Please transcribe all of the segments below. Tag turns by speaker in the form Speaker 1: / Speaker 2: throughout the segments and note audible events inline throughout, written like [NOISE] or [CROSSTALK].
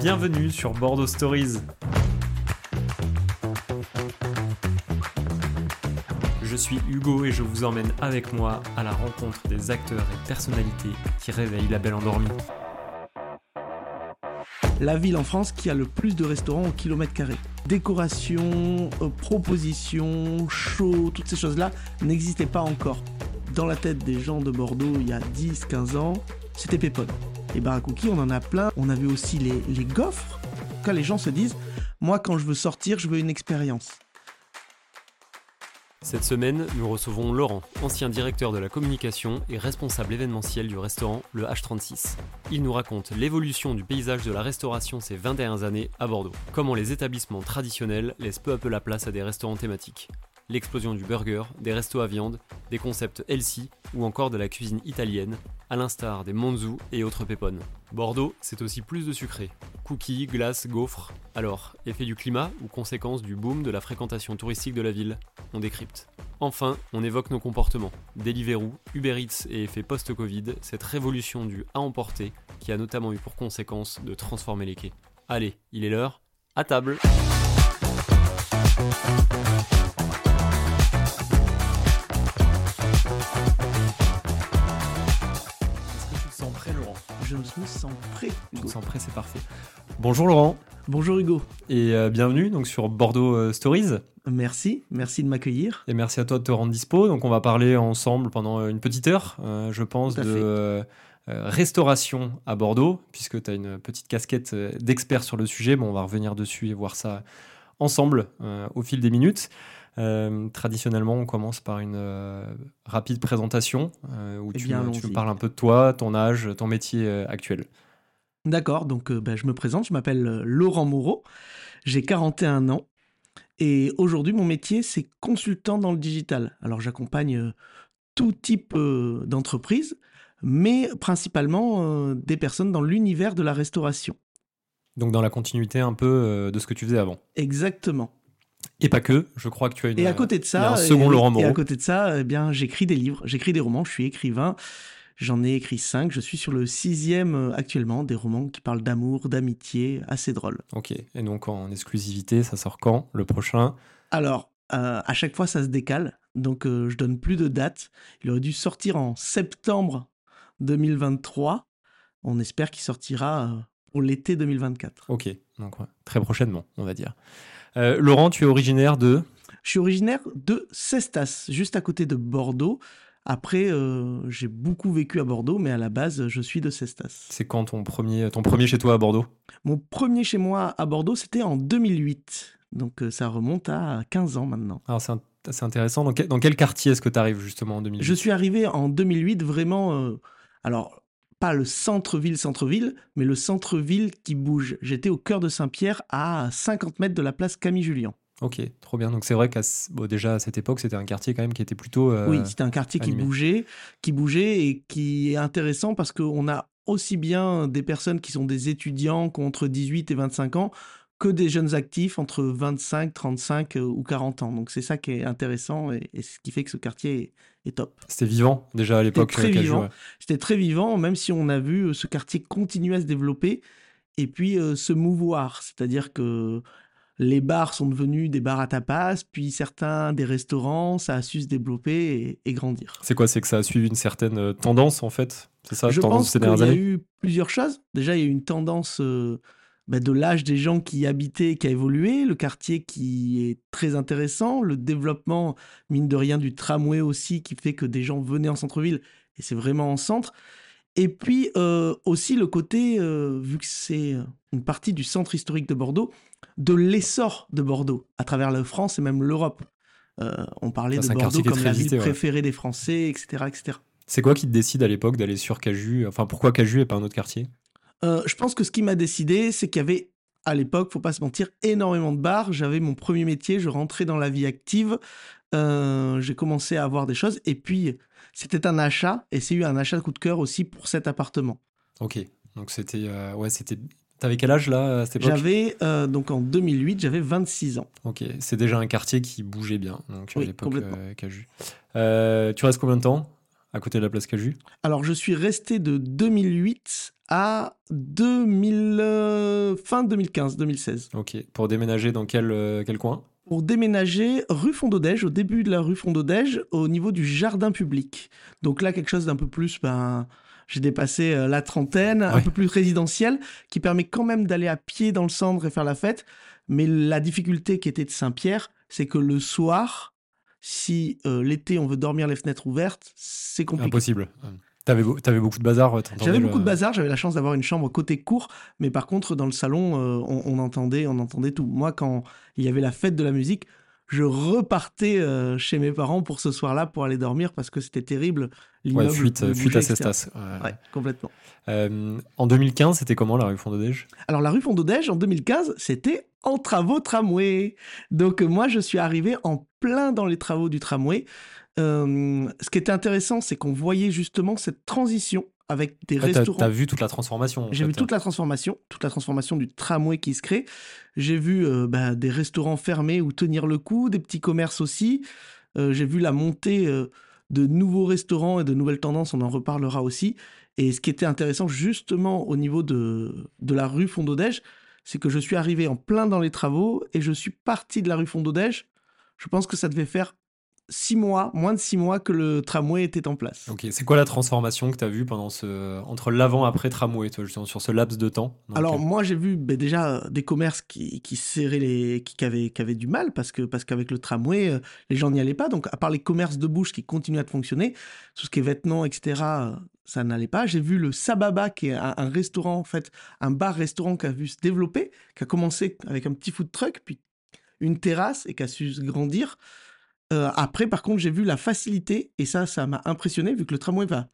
Speaker 1: Bienvenue sur Bordeaux Stories. Je suis Hugo et je vous emmène avec moi à la rencontre des acteurs et personnalités qui réveillent la belle endormie.
Speaker 2: La ville en France qui a le plus de restaurants au kilomètre carré. Décoration, euh, proposition, show, toutes ces choses-là n'existaient pas encore. Dans la tête des gens de Bordeaux il y a 10-15 ans, c'était Pépone. Les baracouki, on en a plein. On avait aussi les, les gaufres. Quand les gens se disent, moi quand je veux sortir, je veux une expérience.
Speaker 1: Cette semaine, nous recevons Laurent, ancien directeur de la communication et responsable événementiel du restaurant Le H36. Il nous raconte l'évolution du paysage de la restauration ces 20 dernières années à Bordeaux. Comment les établissements traditionnels laissent peu à peu la place à des restaurants thématiques. L'explosion du burger, des restos à viande, des concepts healthy ou encore de la cuisine italienne, à l'instar des Monzu et autres pépones. Bordeaux, c'est aussi plus de sucré. Cookies, glaces, gaufres. Alors, effet du climat ou conséquence du boom de la fréquentation touristique de la ville? On décrypte. Enfin, on évoque nos comportements. Deliveroo, Uber Eats et effet post-Covid, cette révolution du à emporter qui a notamment eu pour conséquence de transformer les quais. Allez, il est l'heure, à table Sens prêt,
Speaker 2: Hugo.
Speaker 1: sens prêt, c'est parfait. Bonjour Laurent,
Speaker 2: Bonjour Hugo.
Speaker 1: et euh, bienvenue donc sur Bordeaux euh, Stories.
Speaker 2: Merci, merci de m'accueillir.
Speaker 1: Et merci à toi de te rendre dispo. Donc, on va parler ensemble pendant une petite heure, euh, je pense, de euh, euh, restauration à Bordeaux, puisque tu as une petite casquette euh, d'expert sur le sujet. Bon, on va revenir dessus et voir ça ensemble euh, au fil des minutes. Euh, traditionnellement, on commence par une euh, rapide présentation euh, où
Speaker 2: Eh
Speaker 1: tu,
Speaker 2: bien,
Speaker 1: me- tu
Speaker 2: allons-y.
Speaker 1: me parles un peu de toi, ton âge, ton métier actuel.
Speaker 2: D'accord, donc ben, je me présente, je m'appelle Laurent Moreau, j'ai 41 ans et aujourd'hui mon métier c'est consultant dans le digital. Alors j'accompagne tout type d'entreprise, mais principalement des personnes dans l'univers de la restauration.
Speaker 1: Donc, dans la continuité un peu de ce que tu faisais avant.
Speaker 2: Exactement.
Speaker 1: Et pas que, je crois que tu as une.
Speaker 2: Et à côté de
Speaker 1: a
Speaker 2: ça,
Speaker 1: un second
Speaker 2: et-
Speaker 1: Laurent
Speaker 2: et à
Speaker 1: Moreau.
Speaker 2: côté de ça, eh bien j'écris des livres, j'écris des romans, je suis écrivain. J'en ai écrit cinq. Je suis sur le sixième euh, actuellement, des romans qui parlent d'amour, d'amitié, assez drôles.
Speaker 1: Ok, et donc en exclusivité, ça sort quand? Le prochain?
Speaker 2: Alors, euh, à chaque fois, ça se décale. Donc, euh, je donne plus de dates. Il aurait dû sortir en septembre 2023. On espère qu'il sortira euh, pour l'été 2024.
Speaker 1: Ok, donc ouais, très prochainement, on va dire. Euh, Laurent, tu es originaire de
Speaker 2: Je suis originaire de Cestas, juste à côté de Bordeaux. Après, euh, j'ai beaucoup vécu à Bordeaux, mais à la base, je suis de Cestas.
Speaker 1: C'est quand ton premier, ton premier chez toi à Bordeaux?
Speaker 2: Mon premier chez moi à Bordeaux, c'était en 2008. Donc, euh, ça remonte à 15 ans maintenant.
Speaker 1: Alors c'est intéressant. Dans quel, dans quel quartier est-ce que tu arrives justement en 2008
Speaker 2: Je suis arrivé en 2008 vraiment, euh, alors pas le centre-ville, centre-ville, mais le centre-ville qui bouge. J'étais au cœur de Saint-Pierre à 50 mètres de la place Camille Julien.
Speaker 1: Ok, trop bien. Donc c'est vrai qu'à bon, déjà à cette époque, c'était un quartier quand même qui était plutôt. euh,
Speaker 2: oui, c'était un quartier qui bougeait, qui bougeait et qui est intéressant parce qu'on a aussi bien des personnes qui sont des étudiants qui ont entre 18 et 25 ans que des jeunes actifs entre 25, 35 euh, ou 40 ans. Donc c'est ça qui est intéressant et, et ce qui fait que ce quartier est, est top.
Speaker 1: C'était vivant déjà à l'époque.
Speaker 2: très
Speaker 1: euh,
Speaker 2: vivant. C'était très vivant, même si on a vu euh, ce quartier continuer à se développer et puis euh, se mouvoir. C'est-à-dire que les bars sont devenus des bars à tapas, puis certains des restaurants, ça a su se développer et, et grandir.
Speaker 1: C'est quoi? C'est que ça a suivi une certaine tendance en fait? C'est ça,
Speaker 2: Je
Speaker 1: tendance
Speaker 2: pense qu'il y a eu plusieurs choses. Déjà, il y a eu une tendance euh, bah, de l'âge des gens qui y habitaient qui a évolué, le quartier qui est très intéressant, le développement, mine de rien, du tramway aussi, qui fait que des gens venaient en centre-ville, et c'est vraiment en centre. Et puis euh, aussi le côté, euh, vu que c'est une partie du centre historique de Bordeaux, de l'essor de Bordeaux à travers la France et même l'Europe. Euh, on parlait
Speaker 1: Ça,
Speaker 2: de Bordeaux comme la ville
Speaker 1: ouais.
Speaker 2: préférée des Français, etc., etc.
Speaker 1: C'est quoi qui te décide à l'époque d'aller sur Caju Enfin, pourquoi Caju et pas un autre quartier?
Speaker 2: Euh, je pense que ce qui m'a décidé, c'est qu'il y avait, à l'époque, faut pas se mentir, énormément de bars. J'avais mon premier métier, je rentrais dans la vie active. Euh, j'ai commencé à avoir des choses. Et puis, c'était un achat, et c'est eu un achat de coup de cœur aussi pour cet appartement.
Speaker 1: Ok, donc c'était. euh, ouais, c'était. T'avais quel âge là à cette époque?
Speaker 2: J'avais, euh, donc en 2008, j'avais 26 ans.
Speaker 1: Ok, c'est déjà un quartier qui bougeait bien, donc à
Speaker 2: Oui,
Speaker 1: l'époque Caju. Tu restes combien de temps à côté de la place Caju?
Speaker 2: Alors, je suis resté de 2008 à 2000, fin 2015-2016.
Speaker 1: Ok. Pour déménager dans quel, quel coin?
Speaker 2: Pour déménager rue Fondodège, au début de la rue Fondodège, au niveau du jardin public. Donc là, quelque chose d'un peu plus, ben, j'ai dépassé euh, la trentaine, un peu plus résidentiel, qui permet quand même d'aller à pied dans le centre et faire la fête. Mais la difficulté qui était de Saint-Pierre, c'est que le soir, si euh, l'été on veut dormir les fenêtres ouvertes, c'est compliqué.
Speaker 1: Impossible. T'avais, avais beaucoup de bazar
Speaker 2: J'avais beaucoup de bazar, j'avais la chance d'avoir une chambre côté court, mais par contre, dans le salon, euh, on, entendait, on entendait tout. Moi, quand il y avait la fête de la musique, je repartais euh, chez mes parents pour ce soir-là pour aller dormir parce que c'était terrible.
Speaker 1: Ouais, fuite, fuite à Cestas.
Speaker 2: Ouais, complètement.
Speaker 1: Euh, en 2015, c'était comment la rue Fondodège
Speaker 2: Alors la rue Fondodège, en 2015, c'était en travaux tramway. Donc moi, je suis arrivé en plein dans les travaux du tramway. Euh, ce qui était intéressant, c'est qu'on voyait justement cette transition avec des restaurants.
Speaker 1: T'as vu toute la transformation.
Speaker 2: J'ai vu toute la transformation, toute la transformation du tramway qui se crée. J'ai vu euh, bah, des restaurants fermés ou tenir le coup, des petits commerces aussi. Euh, j'ai vu la montée de nouveaux restaurants et de nouvelles tendances. On en reparlera aussi. Et ce qui était intéressant justement au niveau de, de la rue Fondodège, c'est que je suis arrivé en plein dans les travaux et je suis parti de la rue Fondodège. Je pense que ça devait faire six mois, moins de six mois que le tramway était en place.
Speaker 1: Ok, c'est quoi la transformation que tu as vue pendant ce, entre l'avant et après tramway, toi, justement, sur ce laps de temps?
Speaker 2: Alors, euh, moi, j'ai vu ben, déjà euh, des commerces qui, qui serraient les. Qui, avaient, qui avaient du mal parce que parce qu'avec le tramway, euh, les gens n'y allaient pas. Donc, à part les commerces de bouche qui continuaient à fonctionner, tout ce qui est vêtements, etc., ça n'allait pas. J'ai vu le Sababa, qui est un, un restaurant, en fait, un bar-restaurant qui a vu se développer, qui a commencé avec un petit food truck, puis une terrasse et qui a su grandir. Euh, après, par contre, j'ai vu la facilité, et ça, ça m'a impressionné, vu que le tramway va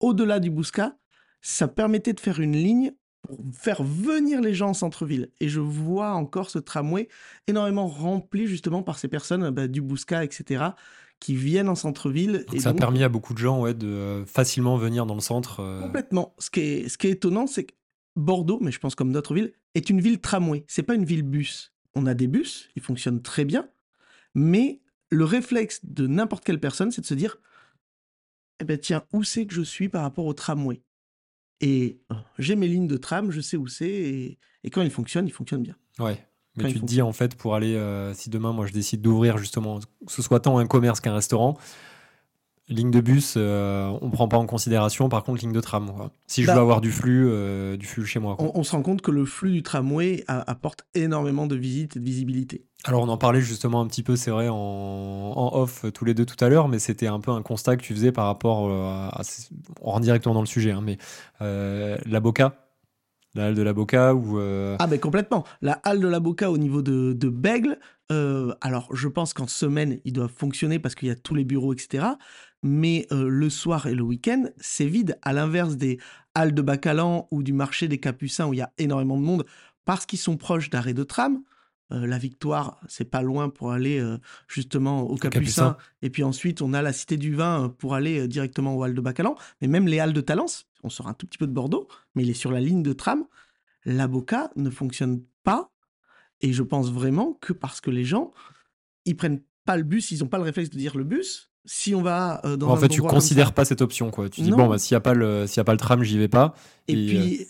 Speaker 2: au-delà du Bousca, ça permettait de faire une ligne pour faire venir les gens en centre-ville. Et je vois encore ce tramway énormément rempli justement par ces personnes bah, du Bousca, etc., qui viennent en centre-ville.
Speaker 1: et ça a permis à beaucoup de gens ouais, de euh, facilement venir dans le centre.
Speaker 2: Euh. Complètement. Ce qui est, ce qui est étonnant, c'est que Bordeaux, mais je pense comme d'autres villes, est une ville tramway. C'est pas une ville bus. On a des bus, ils fonctionnent très bien, mais le réflexe de n'importe quelle personne, c'est de se dire Eh ben tiens, où c'est que je suis par rapport au tramway? Et oh, j'ai mes lignes de tram, je sais où c'est, et, quand ils fonctionnent, ils fonctionnent bien.
Speaker 1: Ouais. Mais tu te dis en fait pour aller, euh, si demain moi je décide d'ouvrir justement, que ce soit tant un commerce qu'un restaurant, Ligne de bus, euh, on prend pas en considération. Par contre, ligne de tram. Si je bah veux avoir du flux, euh, du flux chez moi.
Speaker 2: On, se rend compte que le flux du tramway apporte énormément de visites et de visibilité.
Speaker 1: Alors, on en parlait justement un petit peu, c'est vrai, en, off tous les deux tout à l'heure, mais c'était un peu un constat que tu faisais par rapport euh, à. On rentre directement dans le sujet, hein, mais la Boca, la halle de la Boca ou
Speaker 2: Ah ben complètement. La halle de la Boca au niveau de, de Bègle, alors je pense qu'en semaine, ils doivent fonctionner parce qu'il y a tous les bureaux, etc mais euh, le soir et le week-end, c'est vide, à l'inverse des halles de Bacalan ou du marché des Capucins où il y a énormément de monde, parce qu'ils sont proches d'arrêts de tram. Euh, la Victoire, c'est pas loin pour aller euh, justement au Capucin. Et puis ensuite, on a la Cité du Vin pour aller directement aux halles de Bacalan. Mais même les halles de Talence, on sort un tout petit peu de Bordeaux, mais il est sur la ligne de tram. La Boca ne fonctionne pas. Et je pense vraiment que parce que les gens, ils prennent pas le bus, ils n'ont pas le réflexe de dire le bus, si on va
Speaker 1: euh, dans en fait tu considères pas cette option quoi tu dis bon bah, s'il y a pas le y a pas le tram j'y vais pas
Speaker 2: et, puis euh,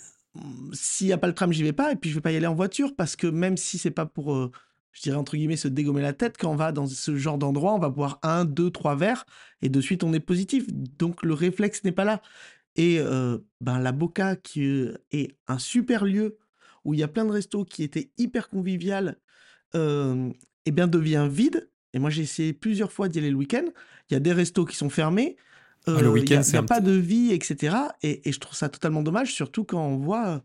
Speaker 2: s'il y a pas le tram j'y vais pas et puis je vais pas y aller en voiture parce que même si c'est pas pour euh, je dirais entre guillemets se dégommer la tête quand on va dans ce genre d'endroit on va boire un deux trois verres et de suite on est positif donc le réflexe n'est pas là et ben la Boca qui est un super lieu où il y a plein de restos qui étaient hyper convivial et bien devient vide et moi, j'ai essayé plusieurs fois d'y aller le week-end. Il y a des restos qui sont fermés.
Speaker 1: Euh, le week-end,
Speaker 2: Il n'y a, pas de vie, etc. Et, je trouve ça totalement dommage, surtout quand on voit euh,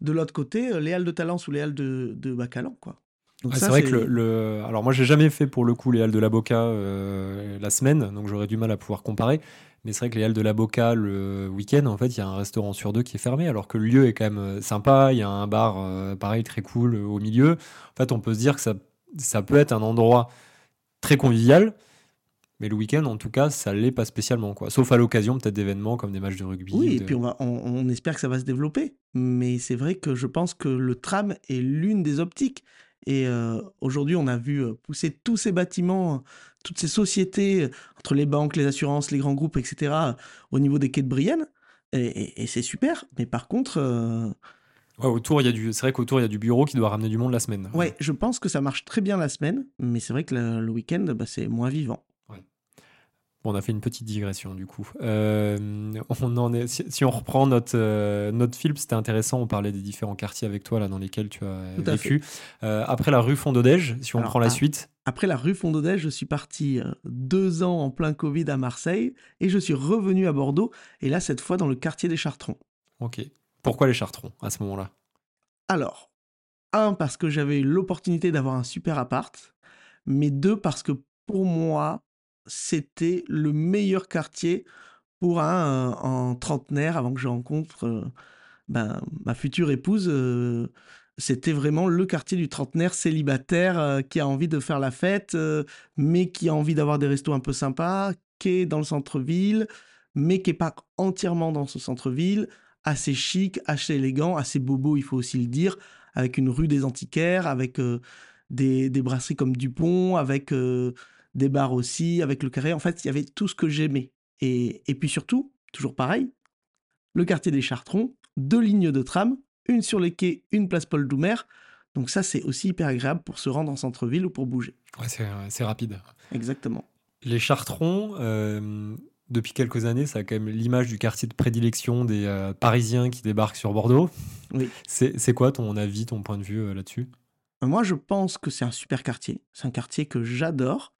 Speaker 2: de l'autre côté euh, les halles de Talence ou les halles de, de Bacalan, quoi.
Speaker 1: c'est vrai que le, Alors moi, j'ai jamais fait pour le coup les halles de la Boca la semaine, donc j'aurais du mal à pouvoir comparer. Mais c'est vrai que les halles de la Boca le week-end, en fait, il y a un restaurant sur deux qui est fermé, alors que le lieu est quand même sympa. Il y a un bar, pareil, très cool au milieu. En fait, on peut se dire que ça, ça peut être un endroit très convivial. Mais le week-end, en tout cas, ça l'est pas spécialement, quoi. Sauf à l'occasion peut-être d'événements comme des matchs de rugby.
Speaker 2: Oui, et puis on, va, on, espère que ça va se développer. Mais c'est vrai que je pense que le tram est l'une des optiques. Et euh, aujourd'hui, on a vu euh, pousser tous ces bâtiments, toutes ces sociétés, entre les banques, les assurances, les grands groupes, etc., au niveau des quais de Brienne. Et, c'est super. Mais par contre. Euh,
Speaker 1: autour, il y a du. C'est vrai qu'autour, il y a du bureau qui doit ramener du monde la semaine.
Speaker 2: Ouais, je pense que ça marche très bien la semaine, mais c'est vrai que le, week-end, bah, c'est moins vivant.
Speaker 1: On a fait une petite digression du coup. Euh, on en est, si, on reprend notre, euh, notre film, c'était intéressant. On parlait des différents quartiers avec toi là dans lesquels tu as vécu. après la rue Fondodège, si on prend la suite.
Speaker 2: Après la rue Fondodège, je suis parti deux ans en plein Covid à Marseille et je suis revenu à Bordeaux. Et là, cette fois dans le quartier des Chartrons.
Speaker 1: Ok. Pourquoi les Chartrons à ce moment-là?
Speaker 2: Alors, un, parce que j'avais eu l'opportunité d'avoir un super appart, mais deux, parce que pour moi, c'était le meilleur quartier pour un, en trentenaire avant que je rencontre euh, ben, ma future épouse. Euh, c'était vraiment le quartier du trentenaire célibataire euh, qui a envie de faire la fête, mais qui a envie d'avoir des restos un peu sympas, qui est dans le centre-ville, mais qui n'est pas entièrement dans ce centre-ville, assez chic, assez élégant, assez bobo, il faut aussi le dire, avec une rue des antiquaires, avec euh, des, brasseries comme Dupont, avec euh, des bars aussi, avec le carré. En fait, il y avait tout ce que j'aimais. Et, puis surtout, toujours pareil, le quartier des Chartrons, deux lignes de tram, une sur les quais, une place Paul Doumer. Donc ça, c'est aussi hyper agréable pour se rendre en centre-ville ou pour bouger.
Speaker 1: Ouais, c'est rapide.
Speaker 2: Exactement.
Speaker 1: Les Chartrons, euh, depuis quelques années, ça a quand même l'image du quartier de prédilection des euh, Parisiens qui débarquent sur Bordeaux.
Speaker 2: Oui.
Speaker 1: C'est quoi ton avis, ton point de vue euh, là-dessus?
Speaker 2: Moi, je pense que c'est un super quartier. C'est un quartier que j'adore.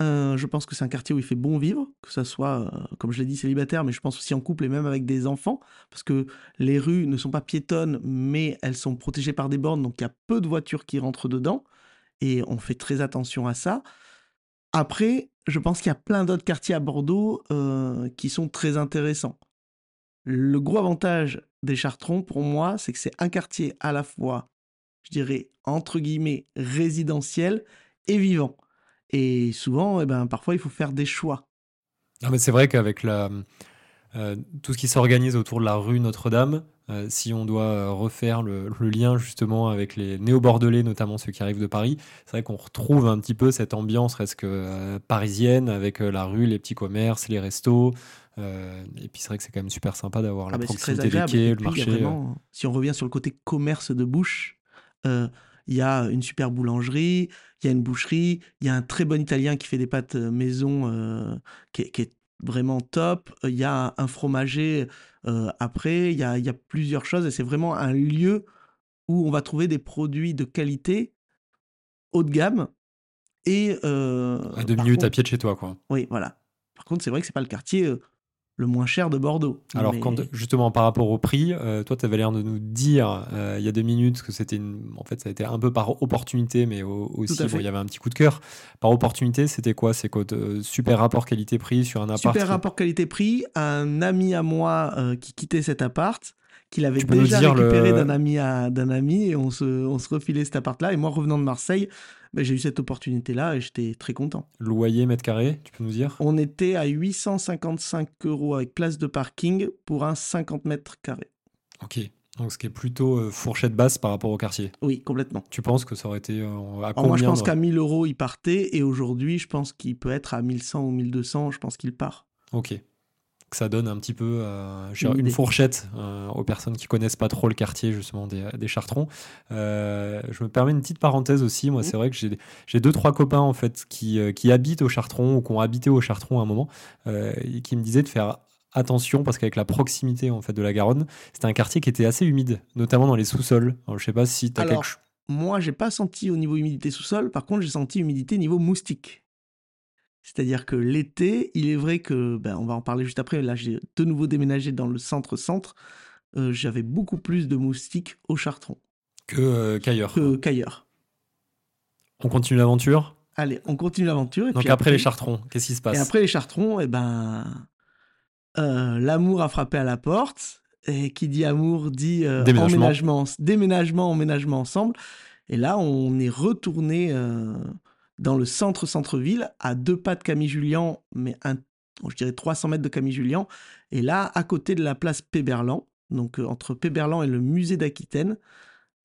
Speaker 2: Je pense que c'est un quartier où il fait bon vivre, que ça soit, comme je l'ai dit, célibataire, mais je pense aussi en couple et même avec des enfants, parce que les rues ne sont pas piétonnes, mais elles sont protégées par des bornes, donc il y a peu de voitures qui rentrent dedans, et on fait très attention à ça. Après, je pense qu'il y a plein d'autres quartiers à Bordeaux euh, qui sont très intéressants. Le gros avantage des Chartrons, pour moi, c'est que c'est un quartier à la fois, je dirais, entre guillemets, résidentiel et vivant. Et souvent, eh ben, parfois, il faut faire des choix.
Speaker 1: Non, mais c'est vrai qu'avec la, euh, tout ce qui s'organise autour de la rue Notre-Dame, euh, si on doit euh, refaire le, lien justement avec les néo-bordelais, notamment ceux qui arrivent de Paris, c'est vrai qu'on retrouve un petit peu cette ambiance presque parisienne avec la rue, les petits commerces, les restos. et puis c'est vrai que c'est quand même super sympa d'avoir
Speaker 2: ah
Speaker 1: la
Speaker 2: bah,
Speaker 1: proximité des quais, le marché.
Speaker 2: si on revient sur le côté commerce de bouche, il y a une super boulangerie, il y a une boucherie, il y a un très bon italien qui fait des pâtes maison qui, qui, est vraiment top. Il y a un fromager euh, après, il y a, plusieurs choses et c'est vraiment un lieu où on va trouver des produits de qualité haut de gamme et
Speaker 1: euh, à deux minutes à pied de chez toi, quoi.
Speaker 2: Oui, voilà. Par contre, c'est vrai que c'est pas le quartier euh, le moins cher de Bordeaux.
Speaker 1: Alors, quand, justement, par rapport au prix, euh, toi, tu avais l'air de nous dire euh, il y a deux minutes que c'était en fait, ça a été un peu par opportunité, mais aussi, il y avait un petit coup de cœur. Par opportunité, c'était quoi? C'est quoi euh, Super rapport qualité-prix sur un appart
Speaker 2: Super rapport qualité-prix. Un ami à moi qui quittait cet appart, qu'il avait déjà récupéré d'un ami d'un ami, et on se, on se refilait cet appart-là. Et moi, revenant de Marseille, ben, j'ai eu cette opportunité-là et j'étais très content.
Speaker 1: Loyer mètre carré, tu peux nous dire?
Speaker 2: On était à 855 euros avec place de parking pour un 50 mètres carrés.
Speaker 1: Ok. Donc, ce qui est plutôt euh, fourchette basse par rapport au quartier.
Speaker 2: Oui, complètement.
Speaker 1: Tu penses que ça aurait été euh, à
Speaker 2: combien Moi, je pense qu'à 1000 euros, il partait. Et aujourd'hui, je pense qu'il peut être à 1100 ou 1200. Je pense qu'il part.
Speaker 1: Ok que ça donne un petit peu euh, une, fourchette euh, aux personnes qui connaissent pas trop le quartier justement des, des Chartrons. Euh, je me permets une petite parenthèse aussi. Moi, c'est vrai que j'ai deux trois copains en fait qui, qui habitent au Chartron ou qui ont habité au Chartron à un moment et qui me disaient de faire attention parce qu'avec la proximité en fait de la Garonne, c'était un quartier qui était assez humide, notamment dans les sous-sols. Je sais pas si tu as quelque chose.
Speaker 2: Moi, j'ai pas senti au niveau humidité sous-sol. Par contre, j'ai senti humidité niveau moustique. C'est-à-dire que l'été, il est vrai que, ben, on va en parler juste après, là j'ai de nouveau déménagé dans le centre-centre, euh, j'avais beaucoup plus de moustiques au Chartron.
Speaker 1: Que euh, qu'ailleurs.
Speaker 2: Que qu'ailleurs.
Speaker 1: On continue l'aventure?
Speaker 2: Allez, on continue l'aventure.
Speaker 1: Donc après, les Chartrons, qu'est-ce qui se passe?
Speaker 2: Et après les Chartrons, eh ben, euh, l'amour a frappé à la porte. Et qui dit amour dit emménagement, déménagement, emménagement ensemble. Et là, on est retourné dans le centre-centre-ville, à deux pas de Camille Julien, mais un, je dirais 300 mètres de Camille Julien. Et là, à côté de la place Péberlan, donc euh, entre Péberlan et le musée d'Aquitaine,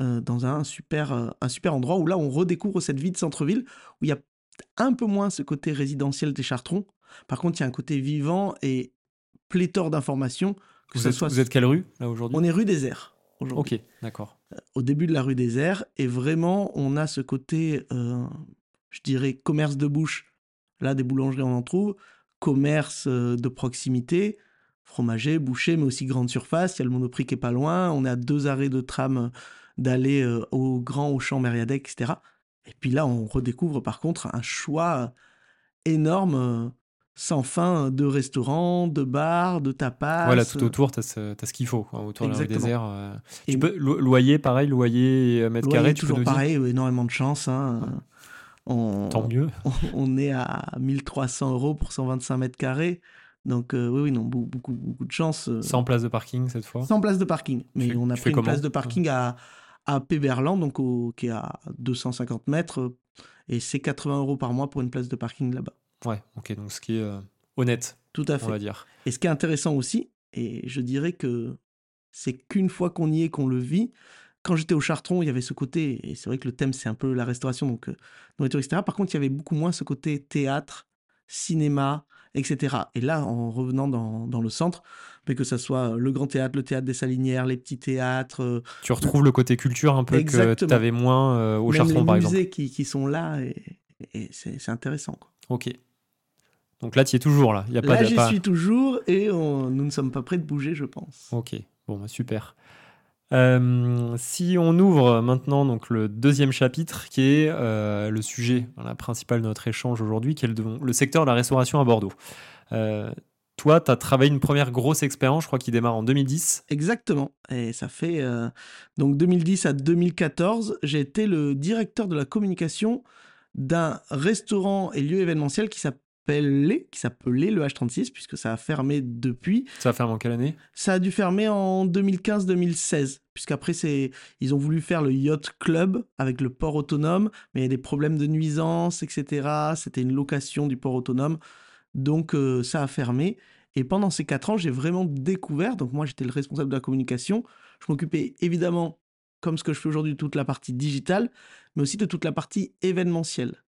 Speaker 2: euh, dans un super, euh, un super endroit où là, on redécouvre cette vie de centre-ville, où il y a un peu moins ce côté résidentiel des Chartrons. Par contre, il y a un côté vivant et pléthore d'informations
Speaker 1: Que vous, êtes, soit... vous êtes quelle rue là aujourd'hui?
Speaker 2: On est rue des Airs aujourd'hui.
Speaker 1: Ok, d'accord.
Speaker 2: Au début de la rue des Airs et vraiment on a ce côté, je dirais, commerce de bouche. Là, des boulangeries on en trouve, commerce de proximité, fromager, boucher, mais aussi grande surface. Il y a le Monoprix qui est pas loin. On est à deux arrêts de tram d'aller au Grand Auchan Mériadec, etc. Et puis là, on redécouvre par contre un choix énorme, sans fin, de restaurants, de bars, de tapas.
Speaker 1: Voilà, tout autour, tu as, ce qu'il faut, autour la désert. Tu peux, loyer, pareil, loyer mètre carré,
Speaker 2: toujours pareil, énormément de chance. Hein.
Speaker 1: On, Tant mieux. [LAUGHS]
Speaker 2: On, est à 1300 euros pour 125 mètres carrés. Donc oui, oui, non, beaucoup, beaucoup, de chance.
Speaker 1: Sans place de parking cette fois
Speaker 2: Sans place de parking. Mais on a pris une place de parking à, à Péberland, donc qui est à 250 mètres, et c'est 80 euros par mois pour une place de parking là-bas.
Speaker 1: Ouais, ok, donc ce qui est euh, honnête.
Speaker 2: Tout à fait.
Speaker 1: On va dire.
Speaker 2: Et ce qui est intéressant aussi, et je dirais que c'est qu'une fois qu'on y est, qu'on le vit. Quand j'étais au Chartron, il y avait ce côté, et c'est vrai que le thème c'est un peu la restauration, donc euh, nourriture, etc. Par contre, il y avait beaucoup moins ce côté théâtre, cinéma, etc. Et là, en revenant dans, dans le centre, mais que ce soit le Grand Théâtre, le Théâtre des Salinières, les petits théâtres. Euh,
Speaker 1: tu retrouves le côté culture un peu que tu avais moins euh, au Chartron, par exemple.
Speaker 2: les musées qui, qui, sont là, et, et c'est intéressant. Quoi.
Speaker 1: Ok. Donc là, tu y es toujours, là.
Speaker 2: Y a pas là, j'y suis toujours, et nous ne sommes pas prêts de bouger, je pense.
Speaker 1: Ok, bon, bah, super. Euh, si on ouvre maintenant donc le deuxième chapitre, qui est euh, le sujet principal de notre échange aujourd'hui, qui est le, secteur de la restauration à Bordeaux. Euh, toi, tu as travaillé une première grosse expérience, je crois, qui démarre en 2010.
Speaker 2: Exactement. Et ça fait donc 2010 à 2014, j'ai été le directeur de la communication d'un restaurant et lieu événementiel qui s'appelle qui s'appelait le H36, puisque ça a fermé depuis.
Speaker 1: Ça a fermé en quelle année?
Speaker 2: Ça a dû fermer en 2015-2016, puisqu'après, ils ont voulu faire le Yacht Club avec le port autonome, mais il y a des problèmes de nuisance, etc. C'était une location du port autonome, donc euh, ça a fermé. Et pendant ces quatre ans, j'ai vraiment découvert, donc moi j'étais le responsable de la communication, je m'occupais évidemment, comme ce que je fais aujourd'hui, de toute la partie digitale, mais aussi de toute la partie événementielle.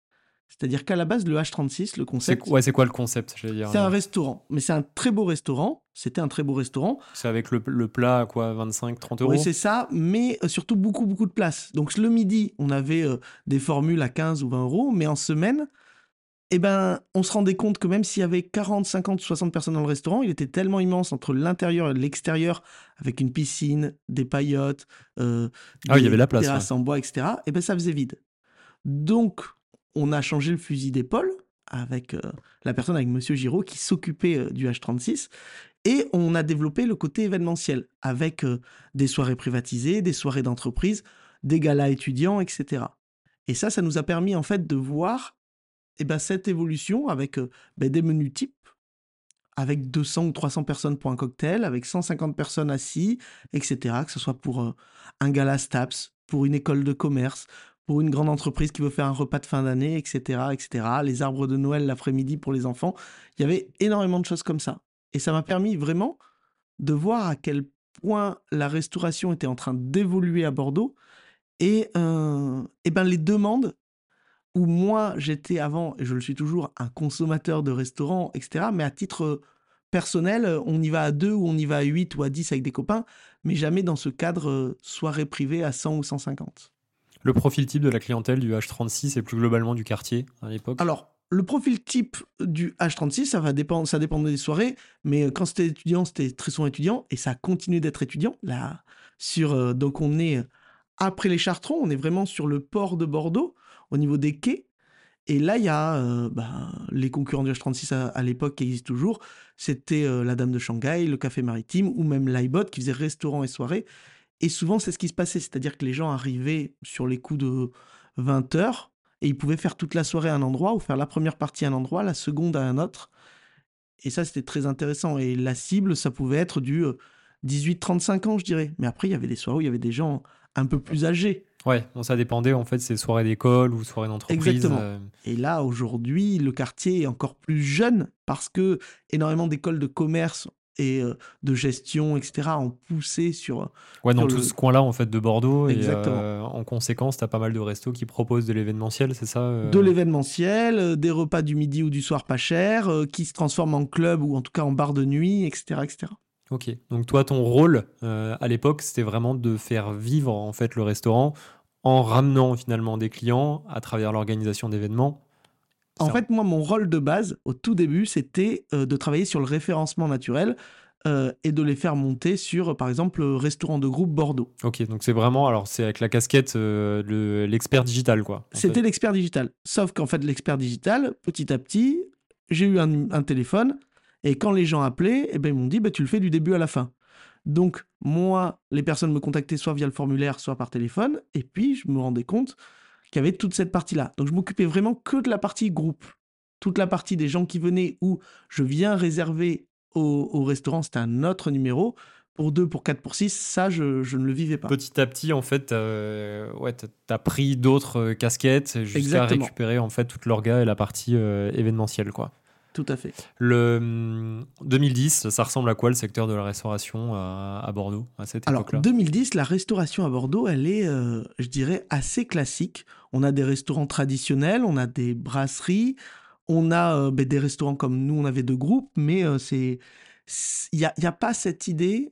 Speaker 2: C'est-à-dire qu'à la base, le H36, le concept.
Speaker 1: Ouais, c'est quoi le concept C'est
Speaker 2: un restaurant, mais c'est un très beau restaurant. C'était un très beau restaurant.
Speaker 1: C'est avec le, plat à quoi 25, 30 euros
Speaker 2: Oui, c'est ça, mais euh, surtout beaucoup, beaucoup de place. Donc le midi, on avait euh, des formules à 15 ou 20 euros, mais en semaine, eh ben, on se rendait compte que même s'il y avait 40, 50, 60 personnes dans le restaurant, il était tellement immense entre l'intérieur et l'extérieur, avec une piscine, des paillotes,
Speaker 1: euh, ah, des il y avait la place,
Speaker 2: terrasses en bois, etc. Et eh ben, ça faisait vide. Donc, on a changé le fusil d'épaule avec euh, la personne, avec Monsieur Giraud, qui s'occupait euh, du H36. Et on a développé le côté événementiel avec euh, des soirées privatisées, des soirées d'entreprise, des galas étudiants, etc. Et ça, ça nous a permis en fait de voir eh ben, cette évolution avec ben, des menus types, avec 200 ou 300 personnes pour un cocktail, avec 150 personnes assis, etc. Que ce soit pour un gala STAPS, pour une école de commerce, pour une grande entreprise qui veut faire un repas de fin d'année, etc., etc. Les arbres de Noël l'après-midi pour les enfants. Il y avait énormément de choses comme ça. Et ça m'a permis vraiment de voir à quel point la restauration était en train d'évoluer à Bordeaux et, euh, ben les demandes où moi j'étais avant, et je le suis toujours, un consommateur de restaurants, etc., mais à titre personnel, on y va à deux ou on y va à huit ou à dix avec des copains, mais jamais dans ce cadre euh, soirée privée à 100 ou 150
Speaker 1: le profil type de la clientèle du H36 et plus globalement du quartier à l'époque?
Speaker 2: Alors, le profil type du H36, ça va dépendre, ça dépend des soirées, mais quand c'était étudiant, c'était très souvent étudiant, et ça continue d'être étudiant. Là, sur, euh, donc on est après les Chartrons, on est vraiment sur le port de Bordeaux, au niveau des quais. Et là, il y a euh, bah, les concurrents du H36 à, l'époque qui existent toujours. C'était euh, la Dame de Shanghai, le Café Maritime ou même l'iBot qui faisait restaurant et soirée. Et souvent, c'est ce qui se passait, c'est-à-dire que les gens arrivaient sur les coups de 20 heures et ils pouvaient faire toute la soirée à un endroit ou faire la première partie à un endroit, la seconde à un autre. Et ça, c'était très intéressant. Et la cible, ça pouvait être du 18-35 euh, ans, je dirais. Mais après, il y avait des soirées où il y avait des gens un peu plus âgés.
Speaker 1: Ouais, ça dépendait en fait, c'est soirées d'école ou soirées d'entreprise.
Speaker 2: Exactement. Euh. Et là, aujourd'hui, le quartier est encore plus jeune parce que énormément d'écoles de commerce et de gestion, etc., ont poussé sur.
Speaker 1: Ouais, dans tout ce coin-là, en fait, de Bordeaux. Exactement. Et en conséquence, tu as pas mal de restos qui proposent de l'événementiel, c'est ça
Speaker 2: De l'événementiel, des repas du midi ou du soir pas cher, qui se transforment en club ou en tout cas en bar de nuit, etc. etc.
Speaker 1: Ok, donc toi, ton rôle euh, à l'époque, c'était vraiment de faire vivre en fait le restaurant en ramenant finalement des clients à travers l'organisation d'événements.
Speaker 2: En fait, moi, mon rôle de base, au tout début, c'était euh, de travailler sur le référencement naturel euh, et de les faire monter sur, par exemple, le restaurant de groupe Bordeaux.
Speaker 1: Ok, donc c'est vraiment, alors c'est avec la casquette euh, le- l'expert digital quoi.
Speaker 2: C'était l'expert digital. Sauf qu'en fait, l'expert digital, petit à petit, j'ai eu un, un téléphone et quand les gens appelaient, eh ben, ils m'ont dit bah, tu le fais du début à la fin. Donc, moi, les personnes me contactaient soit via le formulaire, soit par téléphone. Et puis, je me rendais compte qu'il y avait toute cette partie-là. Donc, je m'occupais vraiment que de la partie groupe. Toute la partie des gens qui venaient où je viens réserver au, au restaurant, c'était un autre numéro. Pour 2, pour 4, pour 6, ça, je, je ne le vivais pas.
Speaker 1: Petit à petit, en fait, euh, ouais, t'as- t'as pris d'autres euh, casquettes jusqu'à récupérer en fait toute l'orga et la partie euh, événementielle quoi.
Speaker 2: Tout à fait.
Speaker 1: Le hum, 2010, ça ressemble à quoi le secteur de la restauration à, à Bordeaux à cette
Speaker 2: Alors,
Speaker 1: époque-là?
Speaker 2: 2010, la restauration à Bordeaux, elle est, euh, je dirais, assez classique. On a des restaurants traditionnels, on a des brasseries, on a euh, ben, des restaurants comme nous, on avait deux groupes, mais euh, c'est, il n'y a, y a pas cette idée